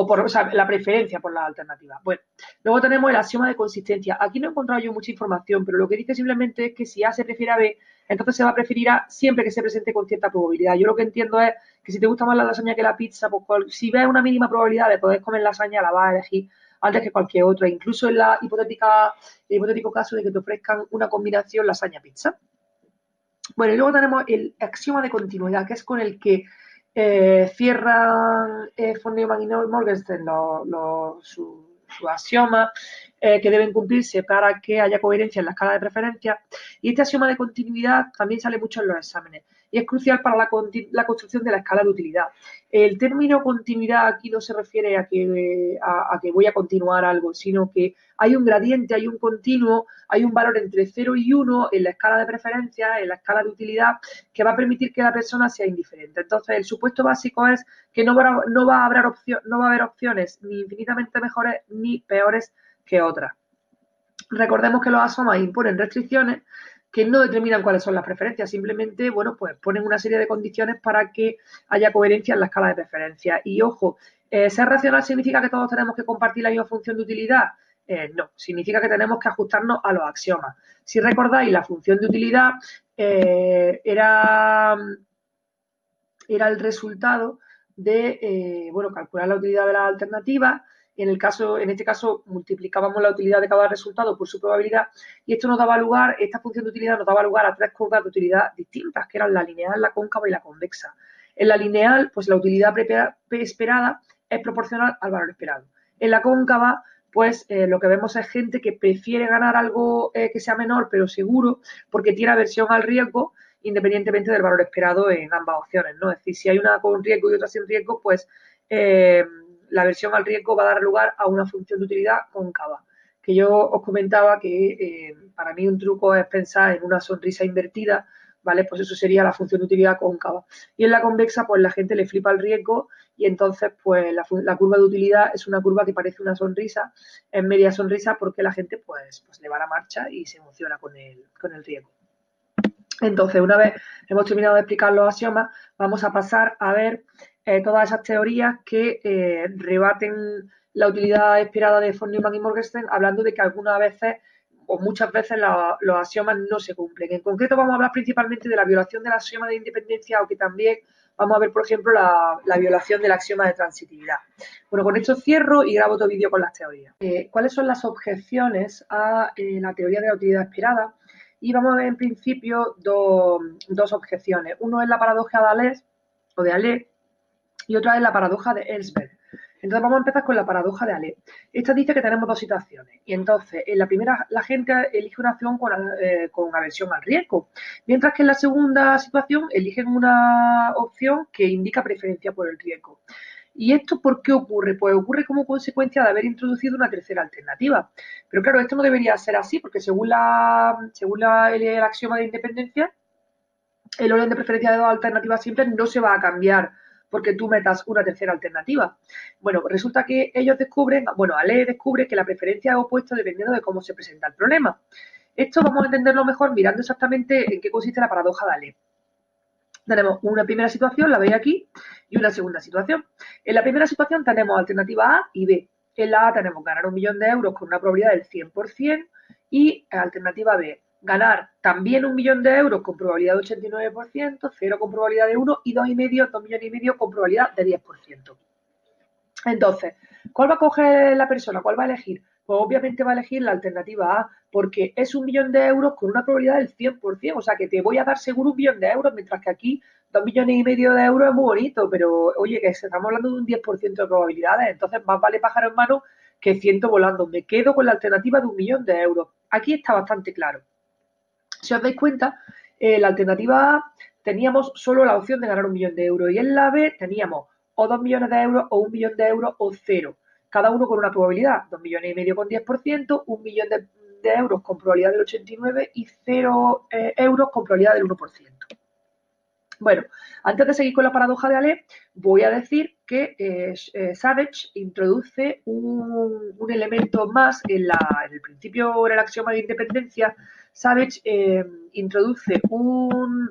O por la preferencia por la alternativa. Bueno, luego tenemos el axioma de consistencia. Aquí no he encontrado yo mucha información, pero lo que dice simplemente es que si A se prefiere a B, entonces se va a preferir A siempre que se presente con cierta probabilidad. Yo lo que entiendo es que si te gusta más la lasaña que la pizza, pues si ves una mínima probabilidad de poder comer lasaña, la vas a elegir antes que cualquier otra, incluso en la hipotética, el hipotético caso de que te ofrezcan una combinación lasaña-pizza. Bueno, y luego tenemos el axioma de continuidad, que es con el que eh, cierran eh, von Neumann y Morgenstern su, su axioma eh, que deben cumplirse para que haya coherencia en la escala de preferencia. Y este axioma de continuidad también sale mucho en los exámenes y es crucial para la, construcción de la escala de utilidad. El término continuidad aquí no se refiere a que, a, que voy a continuar algo, sino que hay un gradiente, hay un continuo, hay un valor entre 0 y 1 en la escala de preferencia, en la escala de utilidad, que va a permitir que la persona sea indiferente. Entonces, el supuesto básico es que no va, no va, a, haber no va a haber opciones ni infinitamente mejores ni peores que otras. Recordemos que los asomas imponen restricciones que no determinan cuáles son las preferencias, simplemente, bueno, pues ponen una serie de condiciones para que haya coherencia en la escala de preferencia. Y ojo, eh, ¿ser racional significa que todos tenemos que compartir la misma función de utilidad? Eh, no, significa que tenemos que ajustarnos a los axiomas. Si recordáis, la función de utilidad eh, era, era el resultado de, bueno, calcular la utilidad de las alternativas en, el caso, en este caso multiplicábamos la utilidad de cada resultado por su probabilidad y esto nos daba lugar, esta función de utilidad nos daba lugar a tres curvas de utilidad distintas, que eran la lineal, la cóncava y la convexa. En la lineal, pues la utilidad esperada es proporcional al valor esperado. En la cóncava, pues eh, lo que vemos es gente que prefiere ganar algo eh, que sea menor pero seguro porque tiene aversión al riesgo independientemente del valor esperado en ambas opciones, ¿no? Es decir, si hay una con riesgo y otra sin riesgo, pues eh, la versión al riesgo va a dar lugar a una función de utilidad cóncava. Que yo os comentaba que eh, para mí un truco es pensar en una sonrisa invertida, ¿vale? Pues eso sería la función de utilidad cóncava. Y en la convexa, pues la gente le flipa el riesgo y entonces, pues la, curva de utilidad es una curva que parece una sonrisa, en media sonrisa, porque la gente, pues, pues le va a la marcha y se emociona con el, con el riesgo. Entonces, una vez hemos terminado de explicar los axiomas, vamos a pasar a ver eh, todas esas teorías que eh, rebaten la utilidad esperada de von Neumann y Morgenstern, hablando de que algunas veces o muchas veces los axiomas no se cumplen. En concreto vamos a hablar principalmente de la violación del axioma de independencia, aunque también vamos a ver, por ejemplo, la, violación del axioma de transitividad. Bueno, con esto cierro y grabo otro vídeo con las teorías. Eh, ¿Cuáles son las objeciones a la teoría de la utilidad esperada? Y vamos a ver en principio dos objeciones. Uno es la paradoja de Alès, o de Alès, y otra es la paradoja de Ellsberg. Entonces vamos a empezar con la paradoja de Ale. Esta dice que tenemos dos situaciones y entonces en la primera la gente elige una opción con, eh, con aversión al riesgo, mientras que en la segunda situación eligen una opción que indica preferencia por el riesgo. ¿Y esto por qué ocurre? Pues ocurre como consecuencia de haber introducido una tercera alternativa. Pero claro, esto no debería ser así porque según, la, según el axioma de independencia, el orden de preferencia de dos alternativas simples no se va a cambiar porque tú metas una tercera alternativa. Bueno, resulta que ellos descubren, bueno, Ale descubre que la preferencia es opuesta dependiendo de cómo se presenta el problema. Esto vamos a entenderlo mejor mirando exactamente en qué consiste la paradoja de Ale. Tenemos una primera situación, la veis aquí, y una segunda situación. En la primera situación tenemos alternativa A y B. En la A tenemos ganar un millón de euros con una probabilidad del 100% y alternativa B, ganar también un millón de euros con probabilidad de 89%, cero con probabilidad de 1 y dos y medio, dos millones y medio con probabilidad de 10%. Entonces, ¿cuál va a coger la persona? ¿Cuál va a elegir? Pues obviamente va a elegir la alternativa A, porque es un millón de euros con una probabilidad del 100%, o sea que te voy a dar seguro un millón de euros, mientras que aquí dos millones y medio de euros es muy bonito, pero oye, que estamos hablando de un 10% de probabilidades, entonces más vale pájaro en mano que ciento volando. Me quedo con la alternativa de un millón de euros. Aquí está bastante claro. Si os dais cuenta, en la alternativa A teníamos solo la opción de ganar un millón de euros y en la B teníamos o dos millones de euros o un millón de euros o cero. Cada uno con una probabilidad, dos millones y medio con 10%, un millón de, euros con probabilidad del 89% y cero eh, euros con probabilidad del 1%. Bueno, antes de seguir con la paradoja de Ale, voy a decir que eh, eh, Savage introduce un, elemento más en, el principio, en el axioma de independencia. Savage eh, introduce un,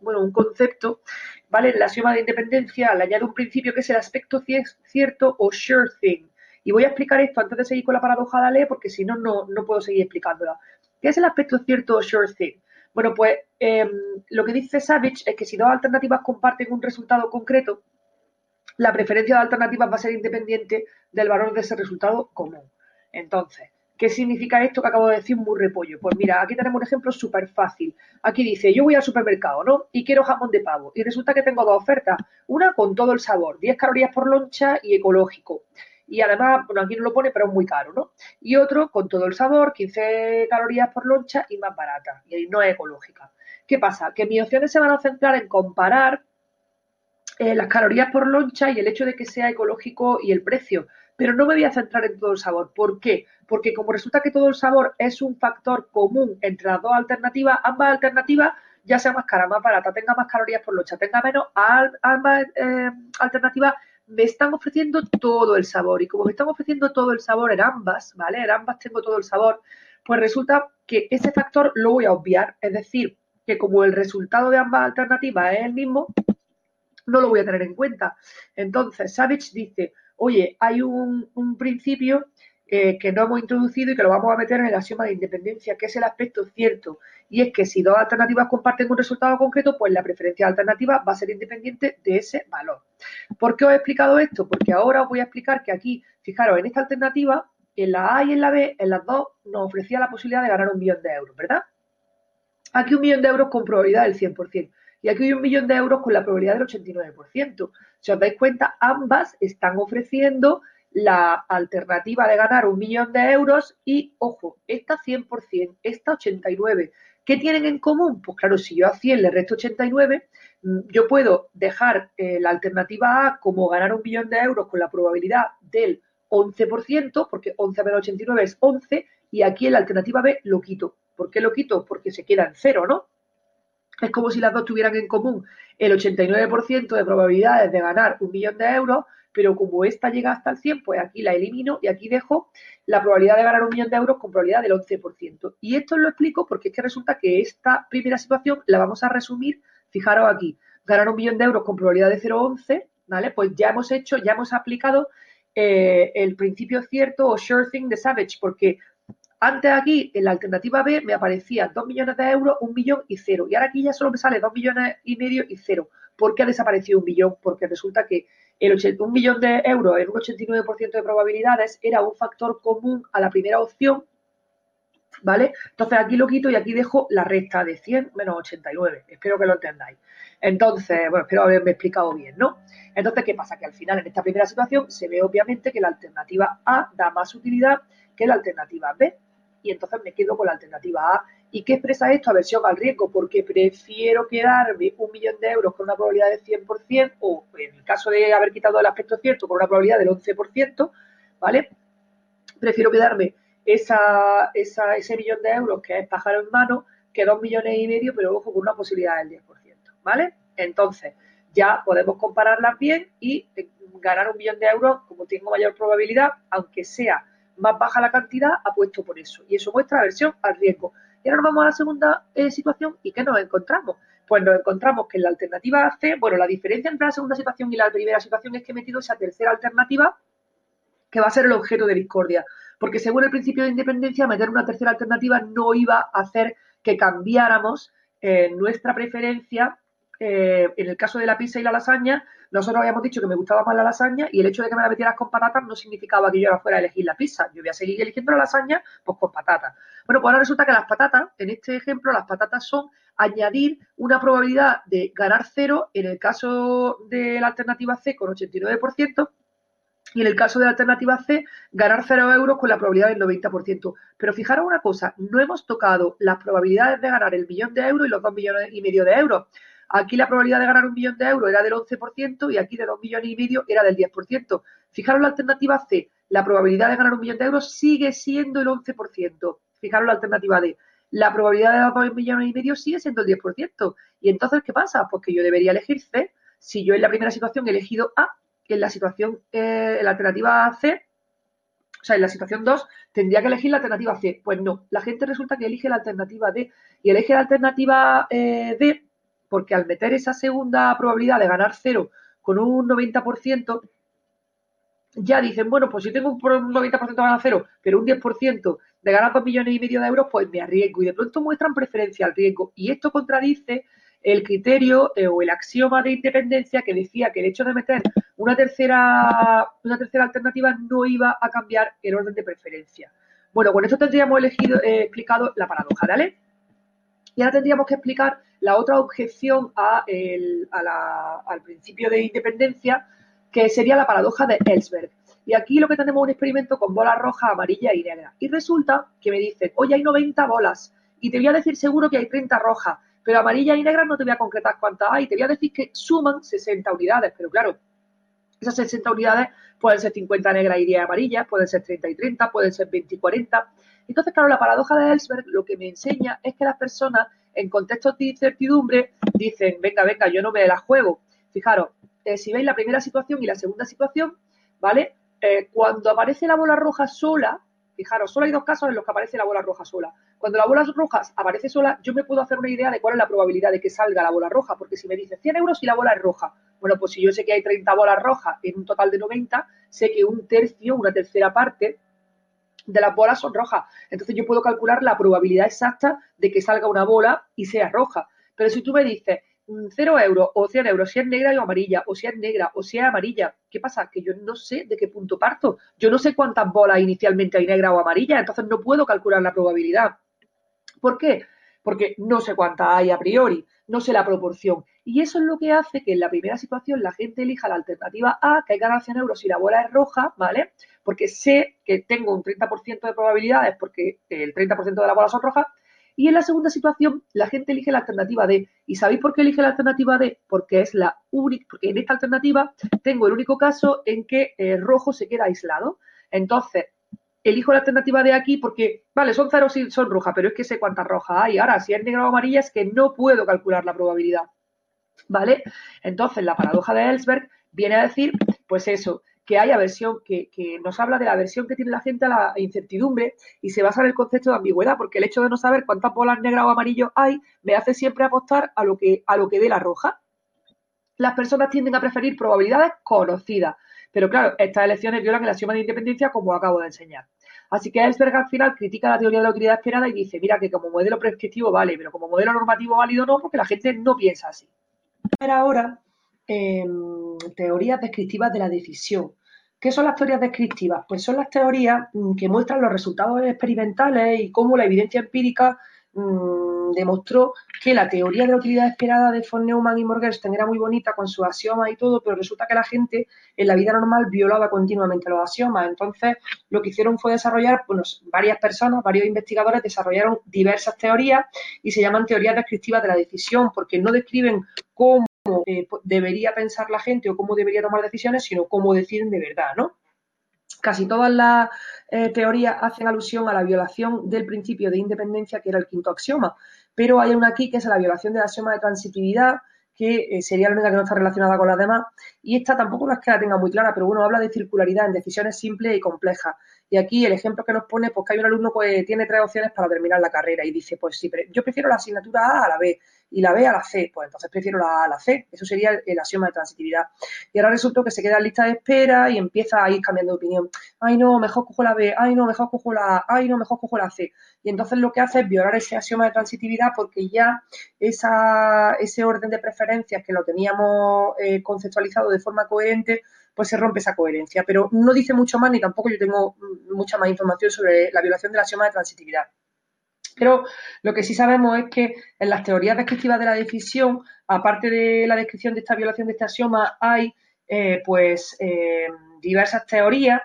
bueno, un concepto, ¿vale? En el axioma de independencia le añade un principio que es el aspecto cierto o sure thing. Y voy a explicar esto antes de seguir con la paradoja de Ale, porque si no, no puedo seguir explicándola. ¿Qué es el aspecto cierto o sure thing? Bueno, pues em, lo que dice Savage es que si dos alternativas comparten un resultado concreto, la preferencia de alternativas va a ser independiente del valor de ese resultado común. Entonces, ¿qué significa esto que acabo de decir muy repollo? Pues mira, aquí tenemos un ejemplo súper fácil. Aquí dice, yo voy al supermercado, ¿no? Y quiero jamón de pavo. Y resulta que tengo dos ofertas. Una con todo el sabor, 10 calorías por loncha y ecológico. Y además, bueno, aquí no lo pone, pero es muy caro, ¿no? Y otro con todo el sabor, 15 calorías por loncha y más barata. Y no es ecológica. ¿Qué pasa? Que mis opciones se van a centrar en comparar eh, las calorías por loncha y el hecho de que sea ecológico y el precio. Pero no me voy a centrar en todo el sabor. ¿Por qué? Porque como resulta que todo el sabor es un factor común entre las dos alternativas, ambas alternativas, ya sea más cara, más barata, tenga más calorías por loncha, tenga menos, ambas eh, alternativas me están ofreciendo todo el sabor. Y como me están ofreciendo todo el sabor en ambas, ¿vale? En ambas tengo todo el sabor, pues resulta que ese factor lo voy a obviar. Es decir, que como el resultado de ambas alternativas es el mismo, no lo voy a tener en cuenta. Entonces, Savage dice, oye, hay un, principio eh, que no hemos introducido y que lo vamos a meter en el axioma de independencia, que es el aspecto cierto. Y es que si dos alternativas comparten un resultado concreto, pues la preferencia alternativa va a ser independiente de ese valor. ¿Por qué os he explicado esto? Porque ahora os voy a explicar que aquí, fijaros, en esta alternativa, en la A y en la B, en las dos nos ofrecía la posibilidad de ganar un millón de euros, ¿verdad? Aquí un millón de euros con probabilidad del 100%. Y aquí hay un millón de euros con la probabilidad del 89%. Si os dais cuenta, ambas están ofreciendo la alternativa de ganar un millón de euros y, ojo, esta 100%, esta 89%. ¿Qué tienen en común? Pues claro, si yo a 100 le resto 89, mm, yo puedo dejar eh, la alternativa A como ganar un millón de euros con la probabilidad del 11%, porque 11 menos 89 es 11, y aquí en la alternativa B lo quito. ¿Por qué lo quito? Porque se queda en cero, ¿no? Es como si las dos tuvieran en común el 89% de probabilidades de ganar un millón de euros, pero como esta llega hasta el 100, pues aquí la elimino y aquí dejo la probabilidad de ganar un millón de euros con probabilidad del 11%. Y esto lo explico porque es que resulta que esta primera situación la vamos a resumir, fijaros aquí, ganar un millón de euros con probabilidad de 0,11, ¿vale? Pues ya hemos hecho, ya hemos aplicado eh, el principio cierto o sure thing de Savage, porque antes aquí, en la alternativa B, me aparecía 2 millones de euros, 1 millón y cero. Y ahora aquí ya solo me sale 2 millones y medio y cero. ¿Por qué ha desaparecido un millón? Porque resulta que el 1 millón de euros en un 89% de probabilidades era un factor común a la primera opción, ¿vale? Entonces aquí lo quito y aquí dejo la recta de 100 menos 89. Espero que lo entendáis. Entonces, bueno, espero haberme explicado bien, ¿no? Entonces, ¿qué pasa? Que al final, en esta primera situación, se ve obviamente que la alternativa A da más utilidad que la alternativa B y entonces me quedo con la alternativa A. ¿Y qué expresa esto? Aversión al riesgo, porque prefiero quedarme un millón de euros con una probabilidad de 100% o en el caso de haber quitado el aspecto cierto con una probabilidad del 11%, ¿vale? Prefiero quedarme esa, ese millón de euros que es pájaro en mano que dos millones y medio, pero ojo con una posibilidad del 10%, ¿vale? Entonces, ya podemos compararlas bien y ganar un millón de euros como tengo mayor probabilidad, aunque sea más baja la cantidad, apuesto por eso. Y eso muestra aversión al riesgo. Y ahora nos vamos a la segunda eh, situación y ¿qué nos encontramos? Pues nos encontramos que en la alternativa C, bueno, la diferencia entre la segunda situación y la primera situación es que he metido esa tercera alternativa que va a ser el objeto de discordia. Porque según el principio de independencia, meter una tercera alternativa no iba a hacer que cambiáramos eh, nuestra preferencia eh, en el caso de la pizza y la lasaña, nosotros habíamos dicho que me gustaba más la lasaña y el hecho de que me la metieras con patatas no significaba que yo ahora fuera a elegir la pizza. Yo voy a seguir eligiendo la lasaña pues con patatas. Bueno, pues ahora resulta que las patatas, en este ejemplo, las patatas son añadir una probabilidad de ganar cero en el caso de la alternativa C con 89% y en el caso de la alternativa C, ganar 0 euros con la probabilidad del 90%. Pero fijaros una cosa, no hemos tocado las probabilidades de ganar el millón de euros y los dos millones y medio de euros. Aquí la probabilidad de ganar un millón de euros era del 11% y aquí de dos millones y medio era del 10%. Fijaros la alternativa C, la probabilidad de ganar un millón de euros sigue siendo el 11%. Fijaros la alternativa D, la probabilidad de dar dos millones y medio sigue siendo el 10%. Y entonces, ¿qué pasa? Pues que yo debería elegir C. Si yo en la primera situación he elegido A, en la situación, eh, la alternativa C, o sea, en la situación 2 tendría que elegir la alternativa C. Pues no, la gente resulta que elige la alternativa D y elige la alternativa eh, D porque al meter esa segunda probabilidad de ganar cero con un 90%, ya dicen, bueno, pues si tengo un 90% de ganar cero, pero un 10% de ganar 2 millones y medio de euros, pues me arriesgo. Y de pronto muestran preferencia al riesgo. Y esto contradice el criterio eh, o el axioma de independencia que decía que el hecho de meter una tercera, una tercera alternativa no iba a cambiar el orden de preferencia. Bueno, con esto tendríamos elegido, eh, explicado la paradoja, ¿vale? Y ahora tendríamos que explicar la otra objeción a al principio de independencia, que sería la paradoja de Ellsberg. Y aquí lo que tenemos es un experimento con bolas rojas, amarillas y negras. Y resulta que me dicen, oye, hay 90 bolas. Y te voy a decir seguro que hay 30 rojas. Pero amarillas y negras no te voy a concretar cuántas hay. Te voy a decir que suman 60 unidades. Pero claro, esas 60 unidades pueden ser 50 negras y 10 amarillas, pueden ser 30 y 30, pueden ser 20 y 40. Entonces, claro, la paradoja de Ellsberg lo que me enseña es que las personas en contextos de incertidumbre dicen, venga, venga, yo no me la juego. Fijaros, eh, si veis la primera situación y la segunda situación, ¿vale? Eh, cuando aparece la bola roja sola, fijaros, solo hay dos casos en los que aparece la bola roja sola. Cuando la bola roja aparece sola, yo me puedo hacer una idea de cuál es la probabilidad de que salga la bola roja, porque si me dice 100 euros y la bola es roja, bueno, pues si yo sé que hay 30 bolas rojas en un total de 90, sé que un tercio, una tercera parte de las bolas son rojas. Entonces yo puedo calcular la probabilidad exacta de que salga una bola y sea roja. Pero si tú me dices 0 mm, euros o 100 euros, si es negra o amarilla, o si es negra o si es amarilla, ¿qué pasa? Que yo no sé de qué punto parto. Yo no sé cuántas bolas inicialmente hay negra o amarilla, entonces no puedo calcular la probabilidad. ¿Por qué? Porque no sé cuántas hay a priori, no sé la proporción. Y eso es lo que hace que en la primera situación la gente elija la alternativa A, que hay ganar 100 euros si la bola es roja, ¿vale? Porque sé que tengo un 30% de probabilidades porque el 30% de las bolas son rojas. Y en la segunda situación, la gente elige la alternativa D. ¿Y sabéis por qué elige la alternativa D? Porque es la única, porque en esta alternativa tengo el único caso en que el rojo se queda aislado. Entonces, elijo la alternativa de aquí porque, vale, son ceros y son rojas, pero es que sé cuántas rojas hay. Ahora, si es negra o amarilla, es que no puedo calcular la probabilidad. ¿Vale? Entonces, la paradoja de Ellsberg viene a decir, pues eso, que hay aversión, que, nos habla de la aversión que tiene la gente a la incertidumbre y se basa en el concepto de ambigüedad, porque el hecho de no saber cuántas bolas negras o amarillas hay me hace siempre apostar a lo que, a lo que dé la roja. Las personas tienden a preferir probabilidades conocidas, pero claro, estas elecciones violan el axioma de independencia como acabo de enseñar. Así que Ellsberg al final critica la teoría de la utilidad esperada y dice, mira que como modelo prescriptivo vale, pero como modelo normativo válido no, porque la gente no piensa así. Ahora, em, teorías descriptivas de la decisión. ¿Qué son las teorías descriptivas? Pues son las teorías mm, que muestran los resultados experimentales y cómo la evidencia empírica Mm, demostró que la teoría de la utilidad esperada de von Neumann y Morgenstern era muy bonita con sus axiomas y todo, pero resulta que la gente en la vida normal violaba continuamente los axiomas. Entonces, lo que hicieron fue desarrollar, bueno, varias personas, varios investigadores desarrollaron diversas teorías y se llaman teorías descriptivas de la decisión, porque no describen cómo eh, debería pensar la gente o cómo debería tomar decisiones, sino cómo deciden de verdad, ¿no? Casi todas las eh, teorías hacen alusión a la violación del principio de independencia, que era el quinto axioma, pero hay una aquí que es la violación del axioma de transitividad, que eh, sería la única que no está relacionada con las demás, y esta tampoco no es que la tenga muy clara, pero bueno, habla de circularidad en decisiones simples y complejas. Y aquí el ejemplo que nos pone, pues que hay un alumno que tiene tres opciones para terminar la carrera y dice, pues sí, yo prefiero la asignatura A a la B y la B a la C, pues entonces prefiero la A a la C. Eso sería el, axioma de transitividad. Y ahora resulta que se queda en lista de espera y empieza a ir cambiando de opinión. Ay, no, mejor cojo la B. Ay, no, mejor cojo la A. Ay, no, mejor cojo la C. Y entonces lo que hace es violar ese axioma de transitividad porque ya esa, ese orden de preferencias que lo teníamos eh, conceptualizado de forma coherente, pues se rompe esa coherencia. Pero no dice mucho más ni tampoco yo tengo mucha más información sobre la violación del axioma de transitividad. Pero lo que sí sabemos es que en las teorías descriptivas de la decisión, aparte de la descripción de esta violación de este axioma, hay eh, pues eh, diversas teorías,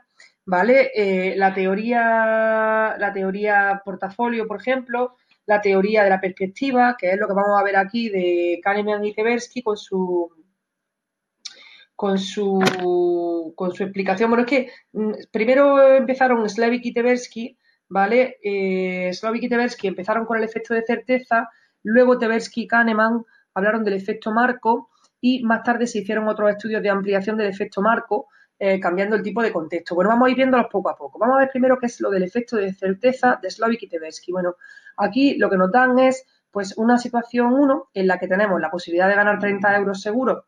¿vale? Eh, la teoría, la teoría portafolio, por ejemplo, la teoría de la perspectiva, que es lo que vamos a ver aquí de Kahneman y Tversky con su con su con su explicación. Bueno, es que mm, primero empezaron Slavik y Tversky ¿vale? Eh, y Tversky empezaron con el efecto de certeza, luego Tversky y Kahneman hablaron del efecto marco y más tarde se hicieron otros estudios de ampliación del efecto marco, eh, cambiando el tipo de contexto. Bueno, vamos a ir viéndolos poco a poco. Vamos a ver primero qué es lo del efecto de certeza de Slavik y Tversky. Bueno, aquí lo que nos dan es pues una situación 1 en la que tenemos la posibilidad de ganar 30 euros seguros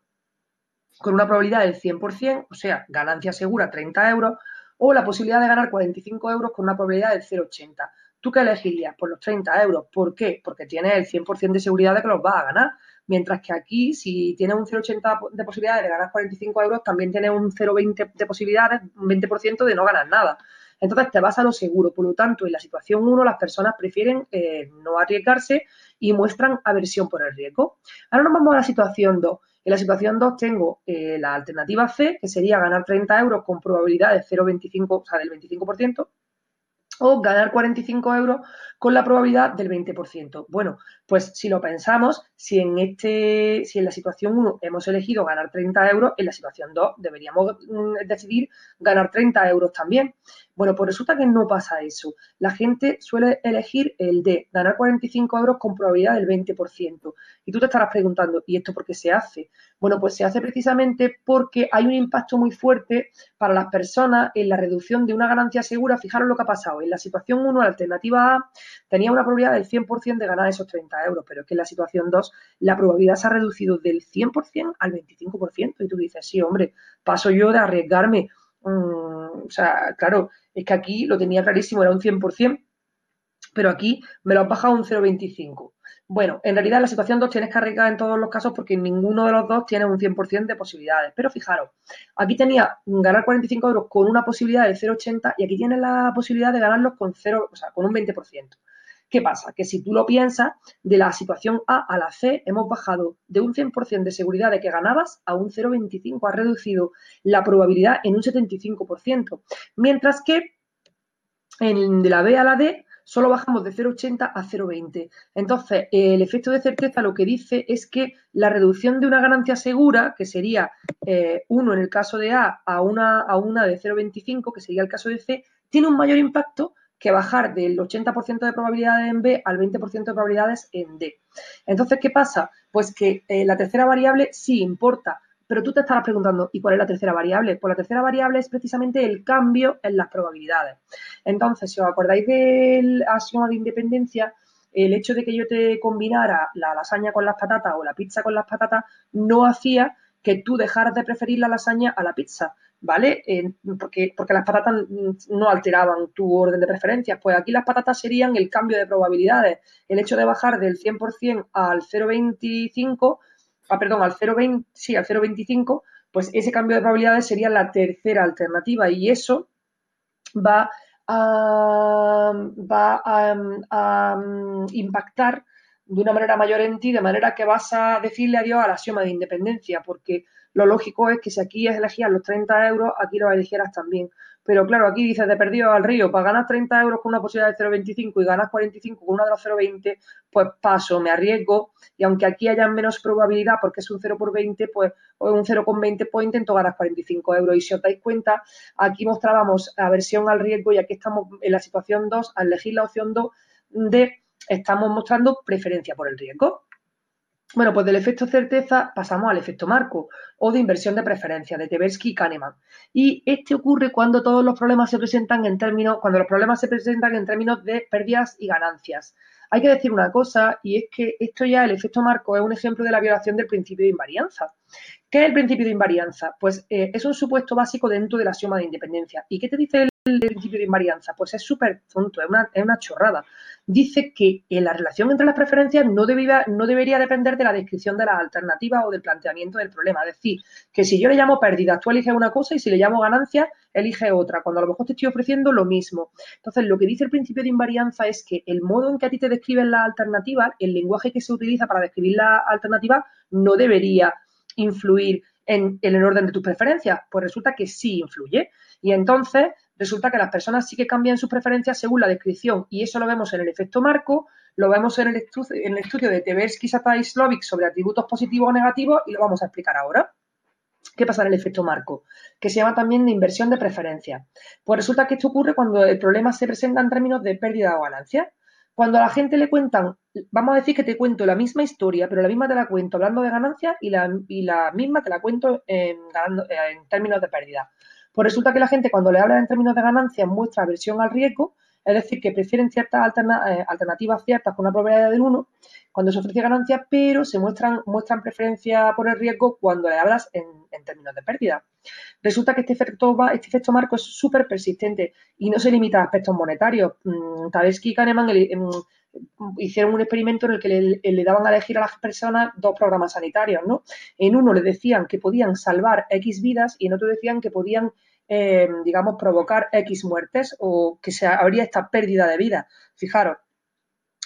con una probabilidad del 100%, o sea, ganancia segura 30 euros, o la posibilidad de ganar 45 euros con una probabilidad del 0,80. ¿Tú qué elegirías? Por los 30 euros. ¿Por qué? Porque tienes el 100% de seguridad de que los vas a ganar. Mientras que aquí, si tienes un 0,80 de posibilidades de ganar 45 euros, también tienes un 0,20 de posibilidades, un 20% de no ganar nada. Entonces te vas a lo seguro. Por lo tanto, en la situación 1 las personas prefieren eh, no arriesgarse y muestran aversión por el riesgo. Ahora nos vamos a la situación 2. En la situación 2 tengo eh, la alternativa C, que sería ganar 30 euros con probabilidad de 0,25, o sea, del 25%, o ganar 45 euros con la probabilidad del 20%. Bueno, pues si lo pensamos, si en este, si en la situación 1 hemos elegido ganar 30 euros, en la situación 2 deberíamos mm, decidir ganar 30 euros también. Bueno, pues resulta que no pasa eso. La gente suele elegir el de ganar 45 euros con probabilidad del 20%. Y tú te estarás preguntando, ¿y esto por qué se hace? Bueno, pues se hace precisamente porque hay un impacto muy fuerte para las personas en la reducción de una ganancia segura. Fijaros lo que ha pasado. En la situación 1, la alternativa A tenía una probabilidad del 100% de ganar esos 30 euros, pero es que en la situación 2 la probabilidad se ha reducido del 100% al 25%. Y tú dices, sí, hombre, paso yo de arriesgarme. Mm, o sea, claro, es que aquí lo tenía clarísimo, era un 100%, pero aquí me lo han bajado un 0,25%. Bueno, en realidad la situación 2 tienes que arriesgar en todos los casos porque ninguno de los dos tiene un 100% de posibilidades. Pero fijaros, aquí tenía ganar 45 euros con una posibilidad de 0,80 y aquí tienes la posibilidad de ganarlos con 0, o sea, con un 20%. ¿Qué pasa? Que si tú lo piensas, de la situación A a la C hemos bajado de un 100% de seguridad de que ganabas a un 0,25. Ha reducido la probabilidad en un 75%. Mientras que en, de la B a la D solo bajamos de 0,80 a 0,20. Entonces, el efecto de certeza lo que dice es que la reducción de una ganancia segura, que sería 1 eh, en el caso de A a una, a una de 0,25, que sería el caso de C, tiene un mayor impacto que bajar del 80% de probabilidades en B al 20% de probabilidades en D. Entonces, ¿qué pasa? Pues que eh, la tercera variable sí importa, pero tú te estarás preguntando, ¿y cuál es la tercera variable? Pues la tercera variable es precisamente el cambio en las probabilidades. Entonces, si os acordáis del axioma de independencia, el hecho de que yo te combinara la lasaña con las patatas o la pizza con las patatas no hacía que tú dejaras de preferir la lasaña a la pizza. ¿vale? porque, porque las patatas no alteraban tu orden de preferencias. Pues aquí las patatas serían el cambio de probabilidades. El hecho de bajar del 100% al 0,25, ah, perdón, al 0,20, sí, al 0,25, pues ese cambio de probabilidades sería la tercera alternativa y eso va a, va a impactar de una manera mayor en ti, de manera que vas a decirle adiós al axioma de independencia, porque lo lógico es que si aquí elegías los 30 euros, aquí los eligieras también. Pero claro, aquí dices de perdido al río, para ganar 30 euros con una posibilidad de 0,25 y ganas 45 con una de los 0,20, pues paso, me arriesgo y aunque aquí haya menos probabilidad porque es un 0 por 20, pues o un 0,20, pues intento ganar 45 euros. Y si os dais cuenta, aquí mostrábamos aversión al riesgo y aquí estamos en la situación 2, al elegir la opción 2 de estamos mostrando preferencia por el riesgo. Bueno, pues del efecto certeza pasamos al efecto marco o de inversión de preferencia de Tversky y Kahneman. Y este ocurre cuando todos los problemas se presentan en términos, cuando los problemas se presentan en términos de pérdidas y ganancias. Hay que decir una cosa y es que esto ya, el efecto marco, es un ejemplo de la violación del principio de invarianza. ¿Qué es el principio de invarianza? Pues eh, es un supuesto básico dentro de la suma de independencia. ¿Y qué te dice el el principio de invarianza? Pues es súper tonto, es una, es una, chorrada. Dice que la relación entre las preferencias no, debía, no debería depender de la descripción de las alternativas o del planteamiento del problema. Es decir, que si yo le llamo pérdida, tú eliges una cosa y si le llamo ganancia, elige otra. Cuando a lo mejor te estoy ofreciendo lo mismo. Entonces, lo que dice el principio de invarianza es que el modo en que a ti te describen las alternativas, el lenguaje que se utiliza para describir las alternativas, no debería influir en, en el orden de tus preferencias. Pues resulta que sí influye. Y entonces resulta que las personas sí que cambian sus preferencias según la descripción y eso lo vemos en el efecto marco, lo vemos en el, estudio, en el estudio de Tversky, Sata y Slovic sobre atributos positivos o negativos y lo vamos a explicar ahora. ¿Qué pasa en el efecto marco? Que se llama también de inversión de preferencia. Pues resulta que esto ocurre cuando el problema se presenta en términos de pérdida o ganancia. Cuando a la gente le cuentan, vamos a decir que te cuento la misma historia, pero la misma te la cuento hablando de ganancia y la, misma te la cuento en, en términos de pérdida. Pues resulta que la gente cuando le habla en términos de ganancias muestra aversión al riesgo, es decir, que prefieren ciertas eh, alternativas ciertas con una probabilidad del 1 cuando se ofrece ganancia, pero se muestran, muestran preferencia por el riesgo cuando le hablas en, términos de pérdida. Resulta que este efecto, este efecto marco es súper persistente y no se limita a aspectos monetarios. Mm, Tversky y Kahneman em, hicieron un experimento en el que le, daban a elegir a las personas dos programas sanitarios, ¿no? En uno le decían que podían salvar X vidas y en otro decían que podían, em, digamos, provocar X muertes o que se habría esta pérdida de vida. Fijaros,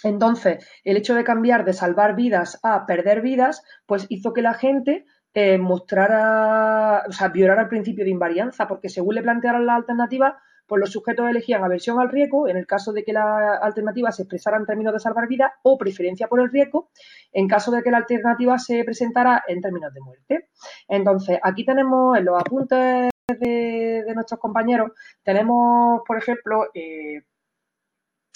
entonces, el hecho de cambiar de salvar vidas a perder vidas, pues hizo que la gente eh, mostrara, o sea, violara el principio de invarianza, porque según le plantearan la alternativa, pues los sujetos elegían aversión al riesgo en el caso de que la alternativa se expresara en términos de salvar vidas o preferencia por el riesgo en caso de que la alternativa se presentara en términos de muerte. Entonces, aquí tenemos en los apuntes de, nuestros compañeros, tenemos, por ejemplo, eh,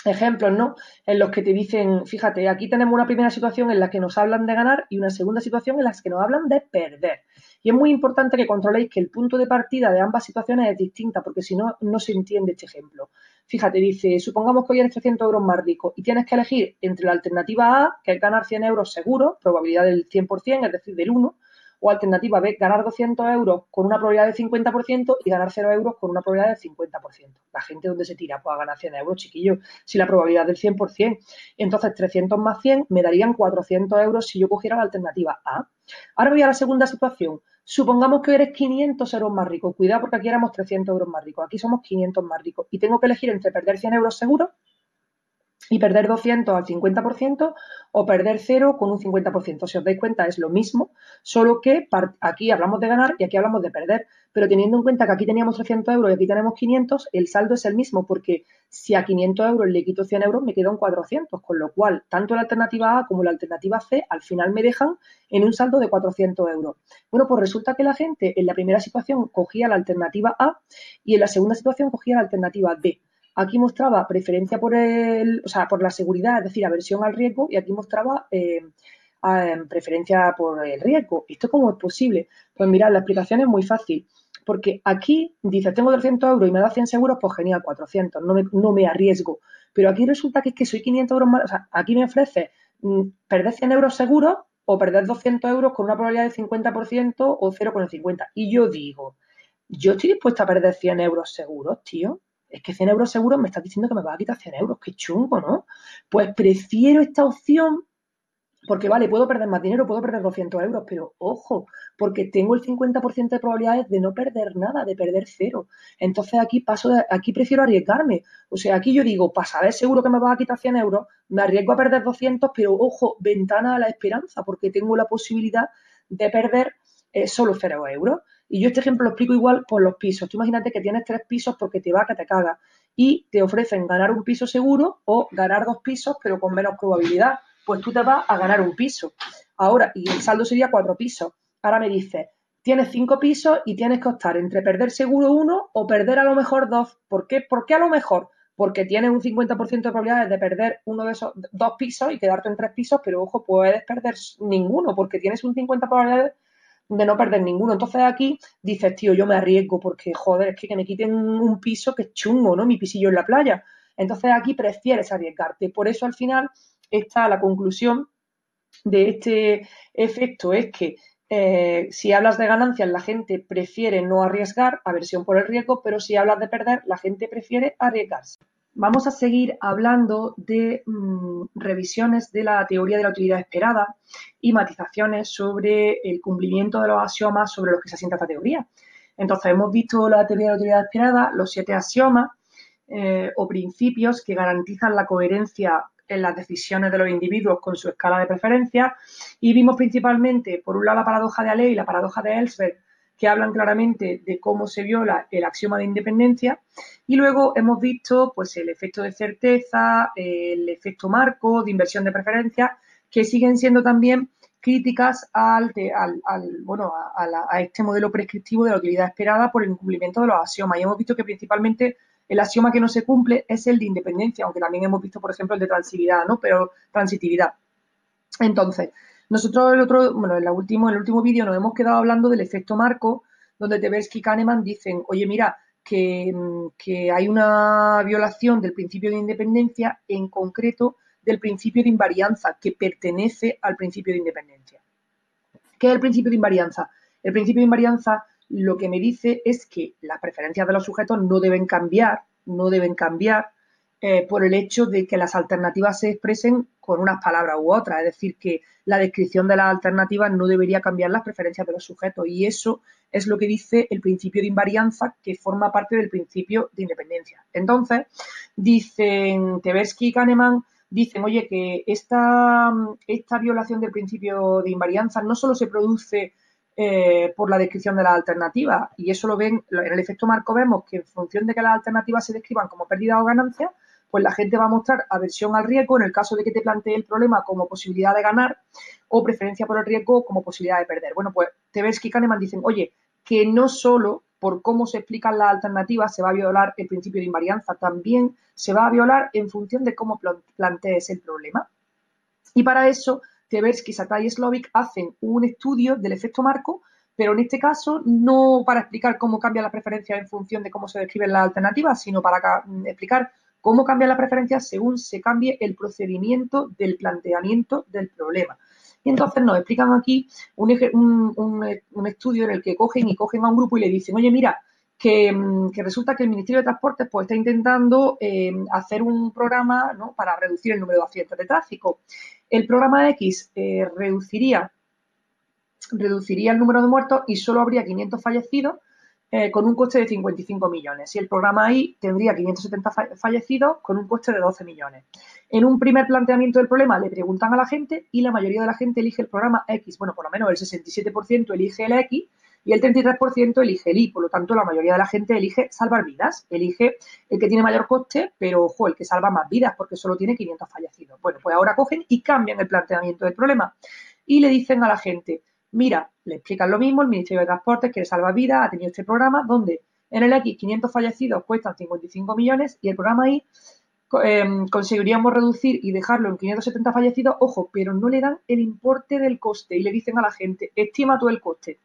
ejemplos, ¿no? En los que te dicen, fíjate, aquí tenemos una primera situación en la que nos hablan de ganar y una segunda situación en la que nos hablan de perder. Y es muy importante que controléis que el punto de partida de ambas situaciones es distinta, porque si no, no se entiende este ejemplo. Fíjate, dice, supongamos que hoy eres 300 euros más rico y tienes que elegir entre la alternativa A, que es ganar 100 euros seguro, probabilidad del 100%, es decir, del 1, o alternativa B, ganar 200 euros con una probabilidad del 50% y ganar 0 euros con una probabilidad del 50%. La gente donde se tira, pues a ganar 100 euros, chiquillo, si la probabilidad del 100%. Entonces, 300 más 100 me darían 400 euros si yo cogiera la alternativa A. Ahora voy a la segunda situación. Supongamos que eres 500 euros más rico. Cuidado porque aquí éramos 300 euros más ricos. Aquí somos 500 más ricos. Y tengo que elegir entre perder 100 euros seguros y perder 200 al 50% o perder 0 con un 50%. Si os dais cuenta es lo mismo, solo que aquí hablamos de ganar y aquí hablamos de perder. Pero teniendo en cuenta que aquí teníamos 300 euros y aquí tenemos 500, el saldo es el mismo porque si a 500 euros le quito 100 euros me quedo en 400, con lo cual tanto la alternativa A como la alternativa C al final me dejan en un saldo de 400 euros. Bueno, pues resulta que la gente en la primera situación cogía la alternativa A y en la segunda situación cogía la alternativa D. Aquí mostraba preferencia por el, o sea, por la seguridad, es decir, aversión al riesgo, y aquí mostraba eh, em, preferencia por el riesgo. ¿Esto cómo es posible? Pues mirad, la explicación es muy fácil. Porque aquí dice, tengo 300 euros y me da 100 seguros, pues genial, 400, no me, no me arriesgo. Pero aquí resulta que es que soy 500 euros más, o sea, aquí me ofrece mm, perder 100 euros seguros o perder 200 euros con una probabilidad del 50% o 0 con el 50. Y yo digo, yo estoy dispuesta a perder 100 euros seguros, tío es que 100 euros seguros me estás diciendo que me va a quitar 100 euros, qué chungo, ¿no? Pues prefiero esta opción porque, vale, puedo perder más dinero, puedo perder 200 euros, pero ojo, porque tengo el 50% de probabilidades de no perder nada, de perder cero. Entonces aquí paso, aquí prefiero arriesgarme. O sea, aquí yo digo, para saber seguro que me va a quitar 100 euros, me arriesgo a perder 200, pero ojo, ventana a la esperanza, porque tengo la posibilidad de perder eh, solo 0 euros. Y yo este ejemplo lo explico igual por los pisos. Tú imagínate que tienes tres pisos porque te va que te caga y te ofrecen ganar un piso seguro o ganar dos pisos pero con menos probabilidad. Pues tú te vas a ganar un piso. Ahora, y el saldo sería cuatro pisos. Ahora me dices, tienes cinco pisos y tienes que optar entre perder seguro uno o perder a lo mejor dos. ¿Por qué? ¿Por qué a lo mejor? Porque tienes un 50% de probabilidades de perder uno de esos dos pisos y quedarte en tres pisos, pero ojo, puedes perder ninguno porque tienes un 50% de probabilidades de no perder ninguno. Entonces aquí dices, tío, yo me arriesgo porque, joder, es que, que me quiten un piso que es chungo, ¿no? Mi pisillo en la playa. Entonces aquí prefieres arriesgarte. Por eso al final está la conclusión de este efecto, es que eh, si hablas de ganancias, la gente prefiere no arriesgar, aversión por el riesgo, pero si hablas de perder, la gente prefiere arriesgarse. Vamos a seguir hablando de mm, revisiones de la teoría de la utilidad esperada y matizaciones sobre el cumplimiento de los axiomas sobre los que se asienta esta teoría. Entonces, hemos visto la teoría de la utilidad esperada, los siete axiomas eh, o principios que garantizan la coherencia en las decisiones de los individuos con su escala de preferencia y vimos principalmente, por un lado, la paradoja de Aley y la paradoja de Ellsberg, que hablan claramente de cómo se viola el axioma de independencia. Y luego hemos visto pues, el efecto de certeza, el efecto marco, de inversión de preferencia, que siguen siendo también críticas al, bueno, a, este modelo prescriptivo de la utilidad esperada por el incumplimiento de los axiomas. Y hemos visto que principalmente el axioma que no se cumple es el de independencia, aunque también hemos visto, por ejemplo, el de transitividad, ¿no? Pero transitividad. Entonces, nosotros el otro, bueno, en, la último, en el último vídeo nos hemos quedado hablando del efecto marco, donde Tversky y Kahneman dicen, oye, mira, que, que, hay una violación del principio de independencia, en concreto del principio de invarianza, que pertenece al principio de independencia. ¿Qué es el principio de invarianza? El principio de invarianza lo que me dice es que las preferencias de los sujetos no deben cambiar, no deben cambiar eh, por el hecho de que las alternativas se expresen con unas palabras u otras, es decir, que la descripción de las alternativas no debería cambiar las preferencias de los sujetos y eso es lo que dice el principio de invarianza que forma parte del principio de independencia. Entonces, dicen Tversky y Kahneman, dicen, oye, que esta, esta violación del principio de invarianza no solo se produce eh, por la descripción de las alternativas. Y eso lo ven, en el efecto marco vemos que en función de que las alternativas se describan como pérdida o ganancia, pues la gente va a mostrar aversión al riesgo en el caso de que te plantee el problema como posibilidad de ganar o preferencia por el riesgo como posibilidad de perder. Bueno, pues Tversky y Kahneman dicen, oye, que no solo por cómo se explican las alternativas se va a violar el principio de invarianza, también se va a violar en función de cómo plantees el problema. Y para eso, Tversky, Satai y Slovic hacen un estudio del efecto marco, pero en este caso no para explicar cómo cambia la preferencia en función de cómo se describen las alternativas, sino para explicar cómo cambia la preferencia según se cambie el procedimiento del planteamiento del problema. Y entonces nos explican aquí un, estudio en el que cogen y cogen a un grupo y le dicen, oye, mira, que, mm, resulta que el Ministerio de Transportes pues, está intentando eh, hacer un programa ¿no? para reducir el número de accidentes de tráfico. El programa X eh, reduciría, reduciría el número de muertos y solo habría 500 fallecidos eh, con un coste de 55 millones. Y el programa I tendría 570 fallecidos con un coste de 12 millones. En un primer planteamiento del problema le preguntan a la gente y la mayoría de la gente elige el programa X. Bueno, por lo menos el 67% elige el X y el 33% elige el Y. Por lo tanto, la mayoría de la gente elige salvar vidas. Elige el que tiene mayor coste, pero ojo, el que salva más vidas porque solo tiene 500 fallecidos. Bueno, pues ahora cogen y cambian el planteamiento del problema y le dicen a la gente, Mira, le explican lo mismo, el Ministerio de Transportes quiere salvar vidas, ha tenido este programa donde en el X 500 fallecidos cuestan 55 millones y el programa Y em, conseguiríamos reducir y dejarlo en 570 fallecidos, ojo, pero no le dan el importe del coste y le dicen a la gente, estima tú el coste.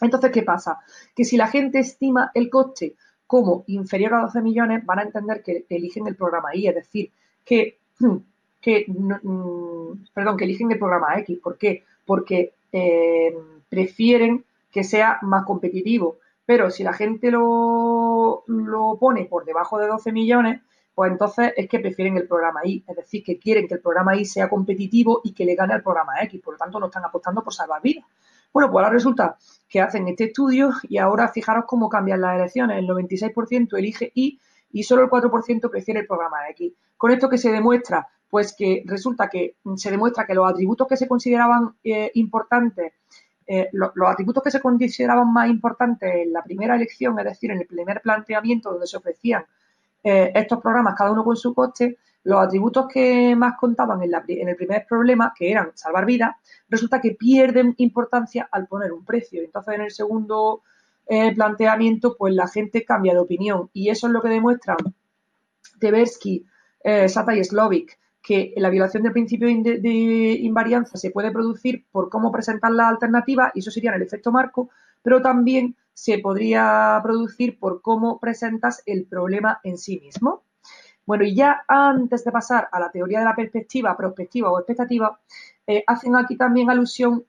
Entonces, ¿qué pasa? Que si la gente estima el coste como inferior a 12 millones, van a entender que eligen el programa Y, es decir, que, que mm, perdón, eligen el programa X. ¿Por qué? Porque eh, prefieren que sea más competitivo. Pero si la gente lo, lo pone por debajo de 12 millones, pues entonces es que prefieren el programa I, es decir, que quieren que el programa I sea competitivo y que le gane al programa X, por lo tanto no están apostando por salvar vidas. Bueno, pues ahora resulta que hacen este estudio y ahora fijaros cómo cambian las elecciones, el 96% elige I y solo el 4% prefiere el programa X. Con esto que se demuestra pues que resulta que se demuestra que los atributos que se consideraban eh, importantes, eh, los atributos que se consideraban más importantes en la primera elección, es decir, en el primer planteamiento donde se ofrecían eh, estos programas, cada uno con su coste, los atributos que más contaban en, en, el primer problema, que eran salvar vidas, resulta que pierden importancia al poner un precio. Entonces, en el segundo planteamiento, pues la gente cambia de opinión. Y eso es lo que demuestran Tversky, Sata y Slovic, que la violación del principio de, invarianza se puede producir por cómo presentar la alternativa, y eso sería el efecto marco, pero también se podría producir por cómo presentas el problema en sí mismo. Bueno, y ya antes de pasar a la teoría de la perspectiva, prospectiva o expectativa, eh, hacen aquí también alusión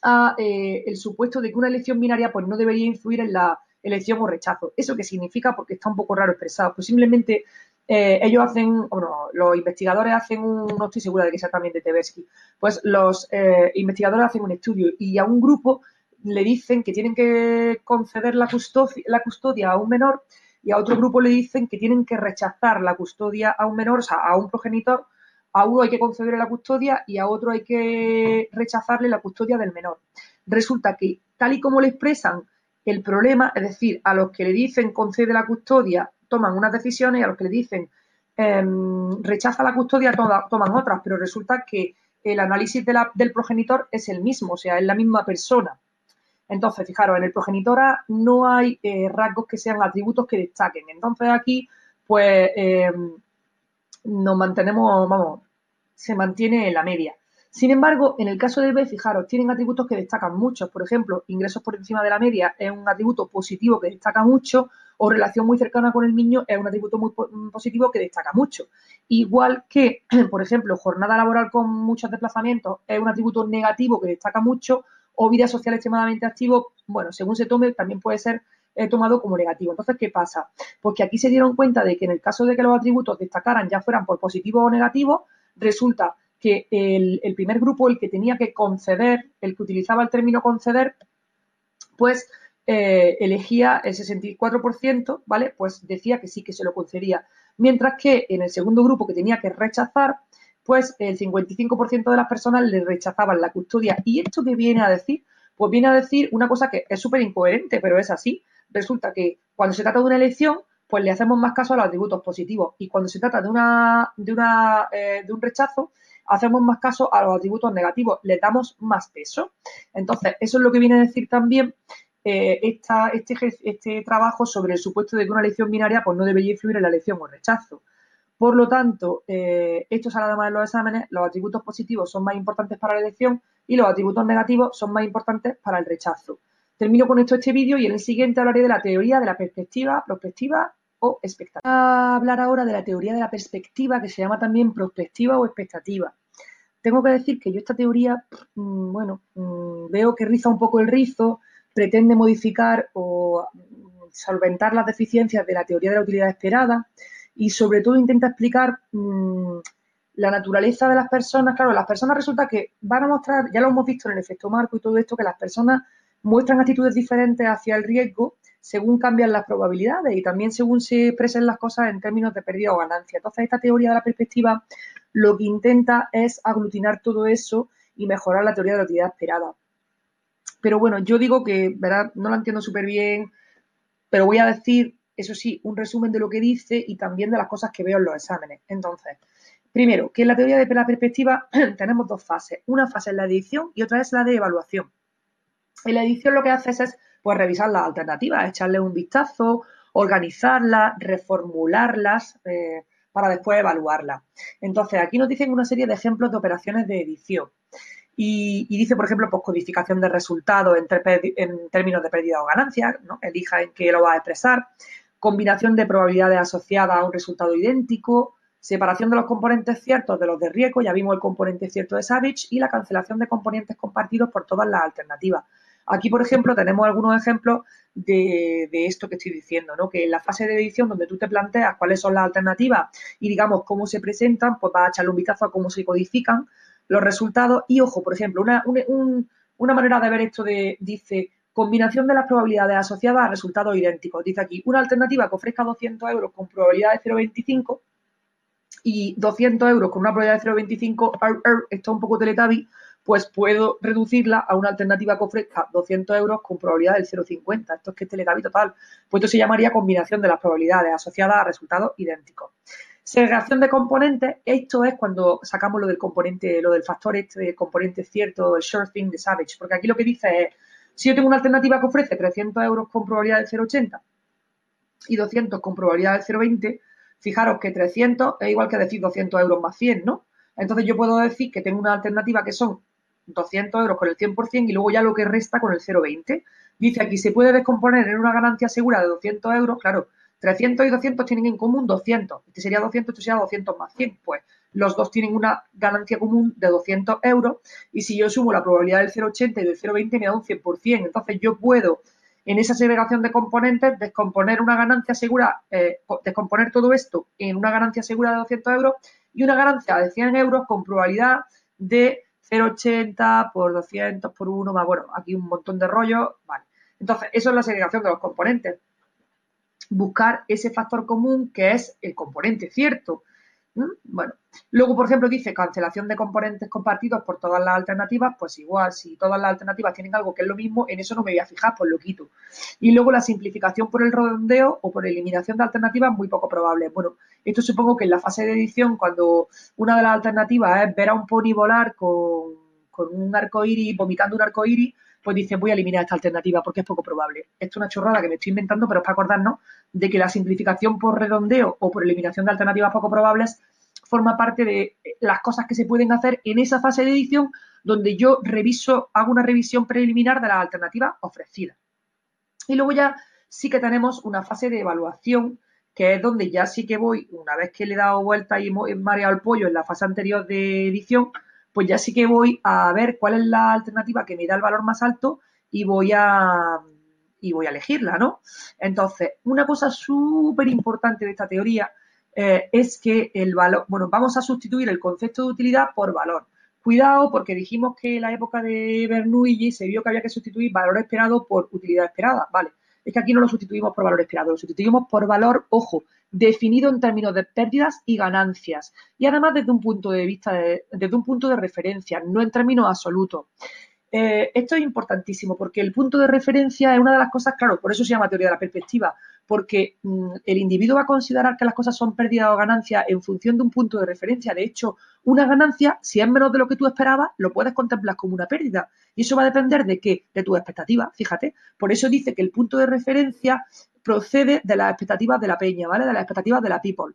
a eh, el supuesto de que una elección binaria pues, no debería influir en la elección o rechazo. ¿Eso qué significa? Porque está un poco raro expresado. Pues simplemente eh, ellos hacen, bueno, los investigadores hacen un, no estoy segura de que sea también de Tversky, pues los eh, investigadores hacen un estudio y a un grupo le dicen que tienen que conceder la custodia, la custodia a un menor y a otro grupo le dicen que tienen que rechazar la custodia a un menor, o sea, a un progenitor, a uno hay que concederle la custodia y a otro hay que rechazarle la custodia del menor. Resulta que, tal y como le expresan el problema, es decir, a los que le dicen concede la custodia toman unas decisiones y a los que le dicen em, rechaza la custodia toman otras, pero resulta que el análisis del progenitor es el mismo, o sea, es la misma persona. Entonces, fijaros, en el progenitor A no hay eh, rasgos que sean atributos que destaquen. Entonces aquí, pues, em, nos mantenemos, vamos, se mantiene en la media. Sin embargo, en el caso de B, fijaros, tienen atributos que destacan mucho. Por ejemplo, ingresos por encima de la media es un atributo positivo que destaca mucho, o relación muy cercana con el niño es un atributo muy mm, positivo que destaca mucho. Igual que, por ejemplo, jornada laboral con muchos desplazamientos es un atributo negativo que destaca mucho, o vida social extremadamente activo, bueno, según se tome, también puede ser eh, tomado como negativo. Entonces, ¿qué pasa? Pues que aquí se dieron cuenta de que en el caso de que los atributos destacaran ya fueran por positivo o negativo, resulta que el, primer grupo, el que tenía que conceder, el que utilizaba el término conceder, pues eh, elegía el 64%, ¿vale? Pues decía que sí que se lo concedía. Mientras que en el segundo grupo que tenía que rechazar, pues el 55% de las personas le rechazaban la custodia. ¿Y esto qué viene a decir? Pues viene a decir una cosa que es súper incoherente, pero es así. Resulta que cuando se trata de una elección, pues le hacemos más caso a los atributos positivos. Y cuando se trata de, una, de, una, eh, de un rechazo, hacemos más caso a los atributos negativos, le damos más peso. Entonces, eso es lo que viene a decir también eh, este, este, trabajo sobre el supuesto de que una elección binaria pues, no debería influir en la elección o rechazo. Por lo tanto, eh, esto sale además en los exámenes, los atributos positivos son más importantes para la elección y los atributos negativos son más importantes para el rechazo. Termino con esto este vídeo y en el siguiente hablaré de la teoría de la perspectiva, prospectiva o expectativa. Voy a hablar ahora de la teoría de la perspectiva que se llama también prospectiva o expectativa. Tengo que decir que yo esta teoría, mm, bueno, mm, veo que riza un poco el rizo, pretende modificar o solventar las deficiencias de la teoría de la utilidad esperada y sobre todo intenta explicar mm, la naturaleza de las personas. Claro, las personas resulta que van a mostrar, ya lo hemos visto en el efecto marco y todo esto, que las personas muestran actitudes diferentes hacia el riesgo según cambian las probabilidades y también según se expresen las cosas en términos de pérdida o ganancia. Entonces, esta teoría de la perspectiva lo que intenta es aglutinar todo eso y mejorar la teoría de la utilidad esperada. Pero bueno, yo digo que, ¿verdad? No la entiendo súper bien, pero voy a decir, eso sí, un resumen de lo que dice y también de las cosas que veo en los exámenes. Entonces, primero, que en la teoría de la perspectiva tenemos dos fases. Una fase es la edición y otra es la de evaluación. En la edición lo que haces es pues, revisar las alternativas, echarle un vistazo, organizarlas, reformularlas eh, para después evaluarlas. Entonces, aquí nos dicen una serie de ejemplos de operaciones de edición. Y, dice, por ejemplo, pues codificación de resultados en, términos de pérdida o ganancia, ¿no? elija en qué lo va a expresar, combinación de probabilidades asociadas a un resultado idéntico, separación de los componentes ciertos de los de riesgo, ya vimos el componente cierto de Savage, y la cancelación de componentes compartidos por todas las alternativas. Aquí, por ejemplo, tenemos algunos ejemplos de, esto que estoy diciendo, ¿no? Que en la fase de edición donde tú te planteas cuáles son las alternativas y digamos cómo se presentan, pues vas a echarle un vistazo a cómo se codifican, los resultados. Y ojo, por ejemplo, una, una manera de ver esto de, dice, combinación de las probabilidades asociadas a resultados idénticos. Dice aquí, una alternativa que ofrezca 200 euros con probabilidad de 0,25 y 200 euros con una probabilidad de 0,25, esto es un poco teletabi, pues puedo reducirla a una alternativa que ofrezca 200 euros con probabilidad del 0,50. Esto es que es teletabi total. Pues esto se llamaría combinación de las probabilidades asociadas a resultados idénticos. Segregación de componentes, esto es cuando sacamos lo del componente, lo del factor este componente cierto, el short thing de Savage, porque aquí lo que dice es, si yo tengo una alternativa que ofrece 300 euros con probabilidad del 0,80 y 200 con probabilidad del 0,20, fijaros que 300 es igual que decir 200 euros más 100, ¿no? Entonces yo puedo decir que tengo una alternativa que son 200 euros con el 100% y luego ya lo que resta con el 0,20. Dice aquí, se puede descomponer en una ganancia segura de 200 euros, claro, 300 y 200 tienen en común 200. Este sería 200, este sería 200 más 100. Pues los dos tienen una ganancia común de 200 euros y si yo sumo la probabilidad del 0,80 y del 0,20 me da un 100%. Entonces yo puedo en esa segregación de componentes descomponer una ganancia segura, eh, descomponer todo esto en una ganancia segura de 200 euros y una ganancia de 100 euros con probabilidad de 0,80 por 200 por 1 más, bueno, aquí un montón de rollo, vale. Entonces, eso es la segregación de los componentes buscar ese factor común que es el componente cierto. Bueno, luego, por ejemplo, dice cancelación de componentes compartidos por todas las alternativas, pues igual, si todas las alternativas tienen algo que es lo mismo, en eso no me voy a fijar, pues lo quito. Y luego la simplificación por el redondeo o por eliminación de alternativas muy poco probable. Bueno, esto supongo que en la fase de edición, cuando una de las alternativas es ver a un pony volar con, con un arco iris, vomitando un arco iris, pues dice voy a eliminar esta alternativa porque es poco probable. Esto es una chorrada que me estoy inventando, pero es para acordarnos de que la simplificación por redondeo o por eliminación de alternativas poco probables forma parte de las cosas que se pueden hacer en esa fase de edición donde yo reviso, hago una revisión preliminar de la alternativa ofrecida. Y luego ya sí que tenemos una fase de evaluación, que es donde ya sí que voy, una vez que le he dado vuelta y he mareado el pollo en la fase anterior de edición, pues ya sí que voy a ver cuál es la alternativa que me da el valor más alto y voy a, y voy a elegirla, ¿no? Entonces, una cosa súper importante de esta teoría eh, es que el valor, bueno, vamos a sustituir el concepto de utilidad por valor. Cuidado porque dijimos que en la época de Bernoulli se vio que había que sustituir valor esperado por utilidad esperada, ¿vale? Es que aquí no lo sustituimos por valor esperado, lo sustituimos por valor, ojo, definido en términos de pérdidas y ganancias. Y además desde un punto de vista, desde un punto de referencia, no en términos absolutos. Eh, esto es importantísimo porque el punto de referencia es una de las cosas, claro, por eso se llama teoría de la perspectiva, porque mm, el individuo va a considerar que las cosas son pérdidas o ganancias en función de un punto de referencia. De hecho, una ganancia, si es menos de lo que tú esperabas, lo puedes contemplar como una pérdida. Y eso va a depender de qué? De tus expectativas, fíjate. Por eso dice que el punto de referencia procede de las expectativas de la peña, ¿vale? De las expectativas de la people.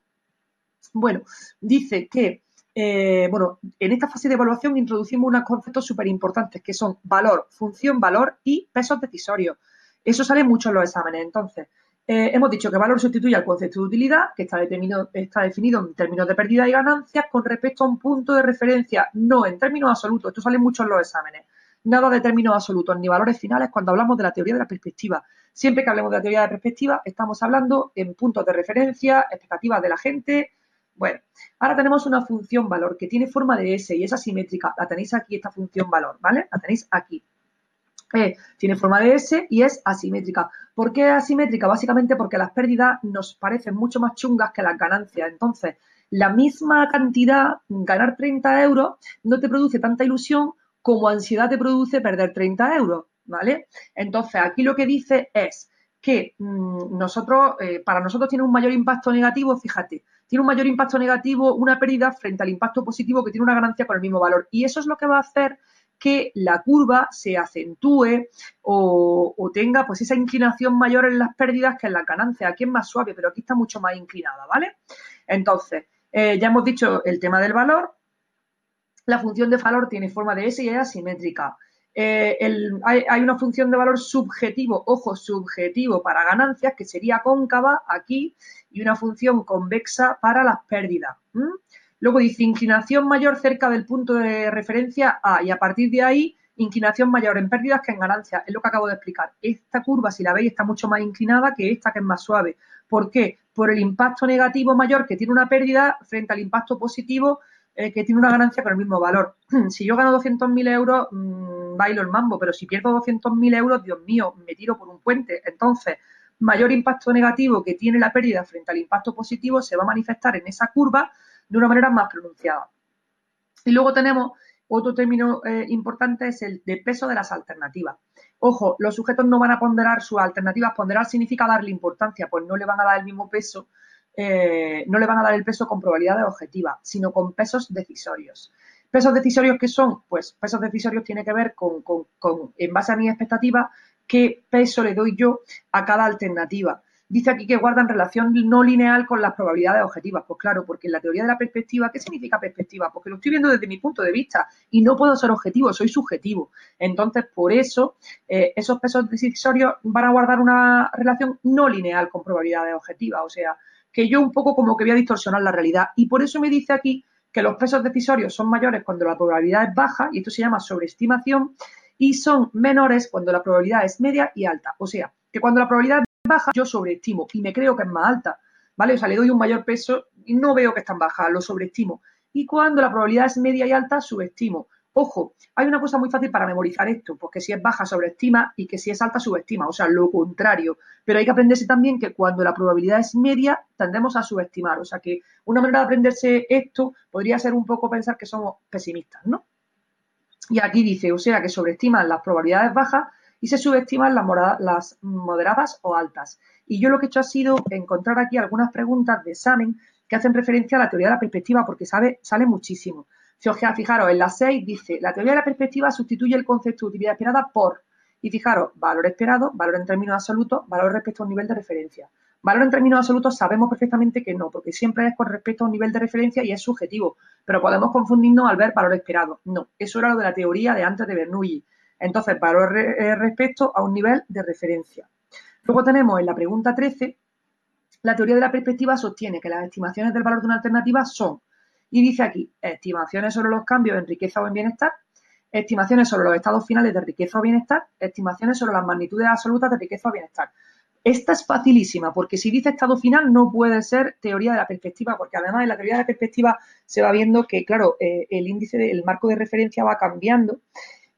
Bueno, dice que eh, bueno, en esta fase de evaluación introducimos unos conceptos súper importantes que son valor, función, valor y pesos decisorios. Eso sale mucho en los exámenes. Entonces, eh, hemos dicho que valor sustituye al concepto de utilidad, que está definido, está definido en términos de pérdida y ganancias con respecto a un punto de referencia, no en términos absolutos. Esto sale mucho en los exámenes. Nada de términos absolutos ni valores finales cuando hablamos de la teoría de la perspectiva. Siempre que hablemos de la teoría de perspectiva, estamos hablando en puntos de referencia, expectativas de la gente, bueno, ahora tenemos una función valor que tiene forma de S y es asimétrica. La tenéis aquí, esta función valor, ¿vale? La tenéis aquí. Eh, tiene forma de S y es asimétrica. ¿Por qué asimétrica? Básicamente porque las pérdidas nos parecen mucho más chungas que las ganancias. Entonces, la misma cantidad, ganar 30 euros, no te produce tanta ilusión como ansiedad te produce perder 30 euros, ¿vale? Entonces, aquí lo que dice es que mm, nosotros, eh, para nosotros tiene un mayor impacto negativo, fíjate, tiene un mayor impacto negativo una pérdida frente al impacto positivo que tiene una ganancia con el mismo valor. Y eso es lo que va a hacer que la curva se acentúe o, tenga pues esa inclinación mayor en las pérdidas que en las ganancias. Aquí es más suave, pero aquí está mucho más inclinada, ¿vale? Entonces, eh, ya hemos dicho el tema del valor. La función de valor tiene forma de S y es asimétrica. Eh, hay, una función de valor subjetivo, ojo, subjetivo para ganancias, que sería cóncava aquí, y una función convexa para las pérdidas. Luego dice inclinación mayor cerca del punto de referencia A, y a partir de ahí, inclinación mayor en pérdidas que en ganancias. Es lo que acabo de explicar. Esta curva, si la veis, está mucho más inclinada que esta, que es más suave. ¿Por qué? Por el impacto negativo mayor que tiene una pérdida frente al impacto positivo eh, que tiene una ganancia con el mismo valor. si yo gano 200.000 euros, mmm, bailo el mambo, pero si pierdo 200.000 euros, Dios mío, me tiro por un puente. Entonces, mayor impacto negativo que tiene la pérdida frente al impacto positivo se va a manifestar en esa curva de una manera más pronunciada. Y luego tenemos otro término eh, importante, es el de peso de las alternativas. Ojo, los sujetos no van a ponderar sus alternativas. Ponderar significa darle importancia, pues no le van a dar el mismo peso eh, no le van a dar el peso con probabilidades objetivas, sino con pesos decisorios. ¿Pesos decisorios qué son? Pues pesos decisorios tiene que ver con, en base a mis expectativas, qué peso le doy yo a cada alternativa. Dice aquí que guardan relación no lineal con las probabilidades objetivas. Pues claro, porque en la teoría de la perspectiva, ¿qué significa perspectiva? Porque lo estoy viendo desde mi punto de vista y no puedo ser objetivo, soy subjetivo. Entonces, por eso, eh, esos pesos decisorios van a guardar una relación no lineal con probabilidades objetivas. O sea, que yo un poco como que voy a distorsionar la realidad. Y por eso me dice aquí que los pesos decisorios son mayores cuando la probabilidad es baja, y esto se llama sobreestimación, y son menores cuando la probabilidad es media y alta. O sea, que cuando la probabilidad es baja, yo sobreestimo y me creo que es más alta, ¿vale? O sea, le doy un mayor peso y no veo que es tan baja, lo sobreestimo. Y cuando la probabilidad es media y alta, subestimo. Ojo, hay una cosa muy fácil para memorizar esto, porque si es baja sobreestima y que si es alta subestima, o sea, lo contrario. Pero hay que aprenderse también que cuando la probabilidad es media, tendemos a subestimar. O sea que una manera de aprenderse esto podría ser un poco pensar que somos pesimistas, ¿no? Y aquí dice, o sea, que sobreestiman las probabilidades bajas y se subestiman las, moderadas o altas. Y yo lo que he hecho ha sido encontrar aquí algunas preguntas de examen que hacen referencia a la teoría de la perspectiva, porque sabe, sale muchísimo. Fijaros, en la 6 dice, la teoría de la perspectiva sustituye el concepto de utilidad esperada por, y fijaros, valor esperado, valor en términos absolutos, valor respecto a un nivel de referencia. Valor en términos absolutos sabemos perfectamente que no, porque siempre es con respecto a un nivel de referencia y es subjetivo, pero podemos confundirnos al ver valor esperado. No, eso era lo de la teoría de antes de Bernoulli. Entonces, valor eh, respecto a un nivel de referencia. Luego tenemos en la pregunta 13, la teoría de la perspectiva sostiene que las estimaciones del valor de una alternativa son Y dice aquí, estimaciones sobre los cambios en riqueza o en bienestar, estimaciones sobre los estados finales de riqueza o bienestar, estimaciones sobre las magnitudes absolutas de riqueza o bienestar. Esta es facilísima, porque si dice estado final no puede ser teoría de la perspectiva, porque además en la teoría de la perspectiva se va viendo que, claro, eh, el índice, del marco de referencia va cambiando,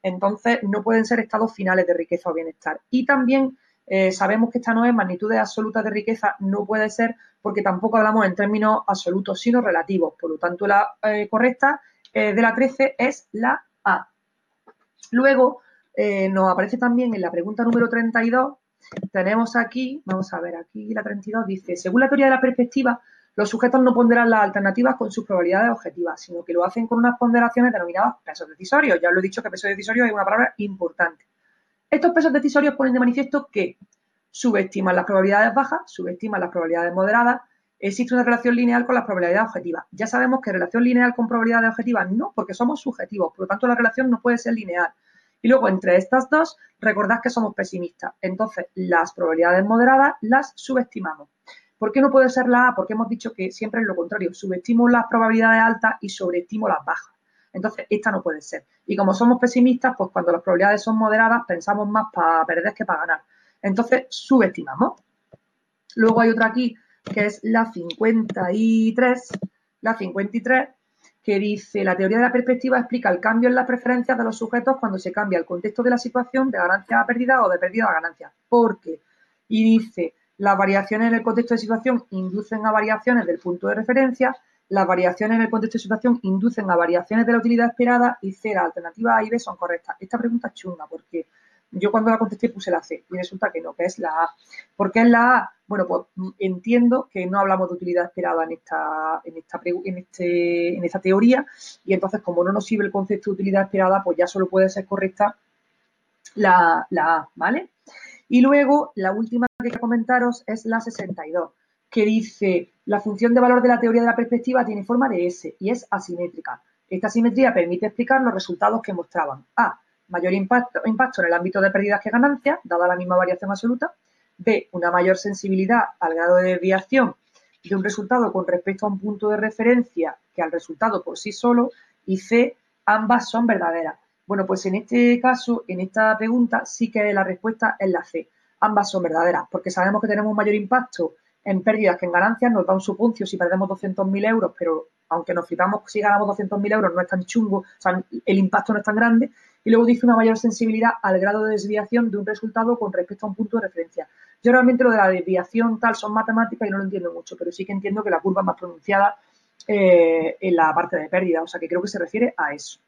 entonces no pueden ser estados finales de riqueza o bienestar. Y también eh, sabemos que esta no es magnitudes absolutas de riqueza, no puede ser porque tampoco hablamos en términos absolutos, sino relativos. Por lo tanto, la eh, correcta de la 13 es la A. Luego, nos aparece también en la pregunta número 32 tenemos aquí, vamos a ver, aquí la 32 dice, según la teoría de la perspectiva, los sujetos no ponderan las alternativas con sus probabilidades objetivas, sino que lo hacen con unas ponderaciones denominadas pesos decisorios. Ya os lo he dicho que peso decisorio es una palabra importante. Estos pesos decisorios ponen de manifiesto que subestiman las probabilidades bajas, subestiman las probabilidades moderadas, existe una relación lineal con las probabilidades objetivas. Ya sabemos que relación lineal con probabilidades objetivas no, porque somos subjetivos, por lo tanto la relación no puede ser lineal. Y luego, entre estas dos, recordad que somos pesimistas. Entonces, las probabilidades moderadas las subestimamos. ¿Por qué no puede ser la A? Porque hemos dicho que siempre es lo contrario. Subestimo las probabilidades altas y sobreestimo las bajas. Entonces, esta no puede ser. Y como somos pesimistas, pues cuando las probabilidades son moderadas, pensamos más para perder que para ganar. Entonces, subestimamos. Luego hay otra aquí, que es la 53. La 53 que dice, la teoría de la perspectiva explica el cambio en las preferencias de los sujetos cuando se cambia el contexto de la situación de ganancia a pérdida o de pérdida a ganancia. ¿Por qué? Y dice, las variaciones en el contexto de situación inducen a variaciones del punto de referencia, las variaciones en el contexto de situación inducen a variaciones de la utilidad esperada y C, las alternativas A y B son correctas. Esta pregunta es chunga porque yo cuando la contesté puse la C y resulta que no, que es la A. ¿Por qué es la A? Bueno, pues mm, entiendo que no hablamos de utilidad esperada en esta, en esta, en este, en esta teoría y entonces como no nos sirve el concepto de utilidad esperada, pues ya solo puede ser correcta la, la A, ¿vale? Y luego la última que quiero comentaros es la 62, que dice la función de valor de la teoría de la perspectiva tiene forma de S y es asimétrica. Esta simetría permite explicar los resultados que mostraban A mayor impacto, impacto en el ámbito de pérdidas que ganancias, dada la misma variación absoluta. B, una mayor sensibilidad al grado de desviación de un resultado con respecto a un punto de referencia que al resultado por sí solo. Y C, ambas son verdaderas. Bueno, pues en este caso, en esta pregunta, sí que la respuesta es la C. Ambas son verdaderas, porque sabemos que tenemos un mayor impacto en pérdidas que en ganancias. Nos da un supuncio si perdemos 200.000 euros, pero aunque nos flipamos si ganamos 200.000 euros, no es tan chungo, o sea, el impacto no es tan grande. Y luego dice una mayor sensibilidad al grado de desviación de un resultado con respecto a un punto de referencia. Yo realmente lo de la desviación tal son matemáticas y no lo entiendo mucho, pero sí que entiendo que la curva es más pronunciada eh, en la parte de pérdida, o sea que creo que se refiere a eso.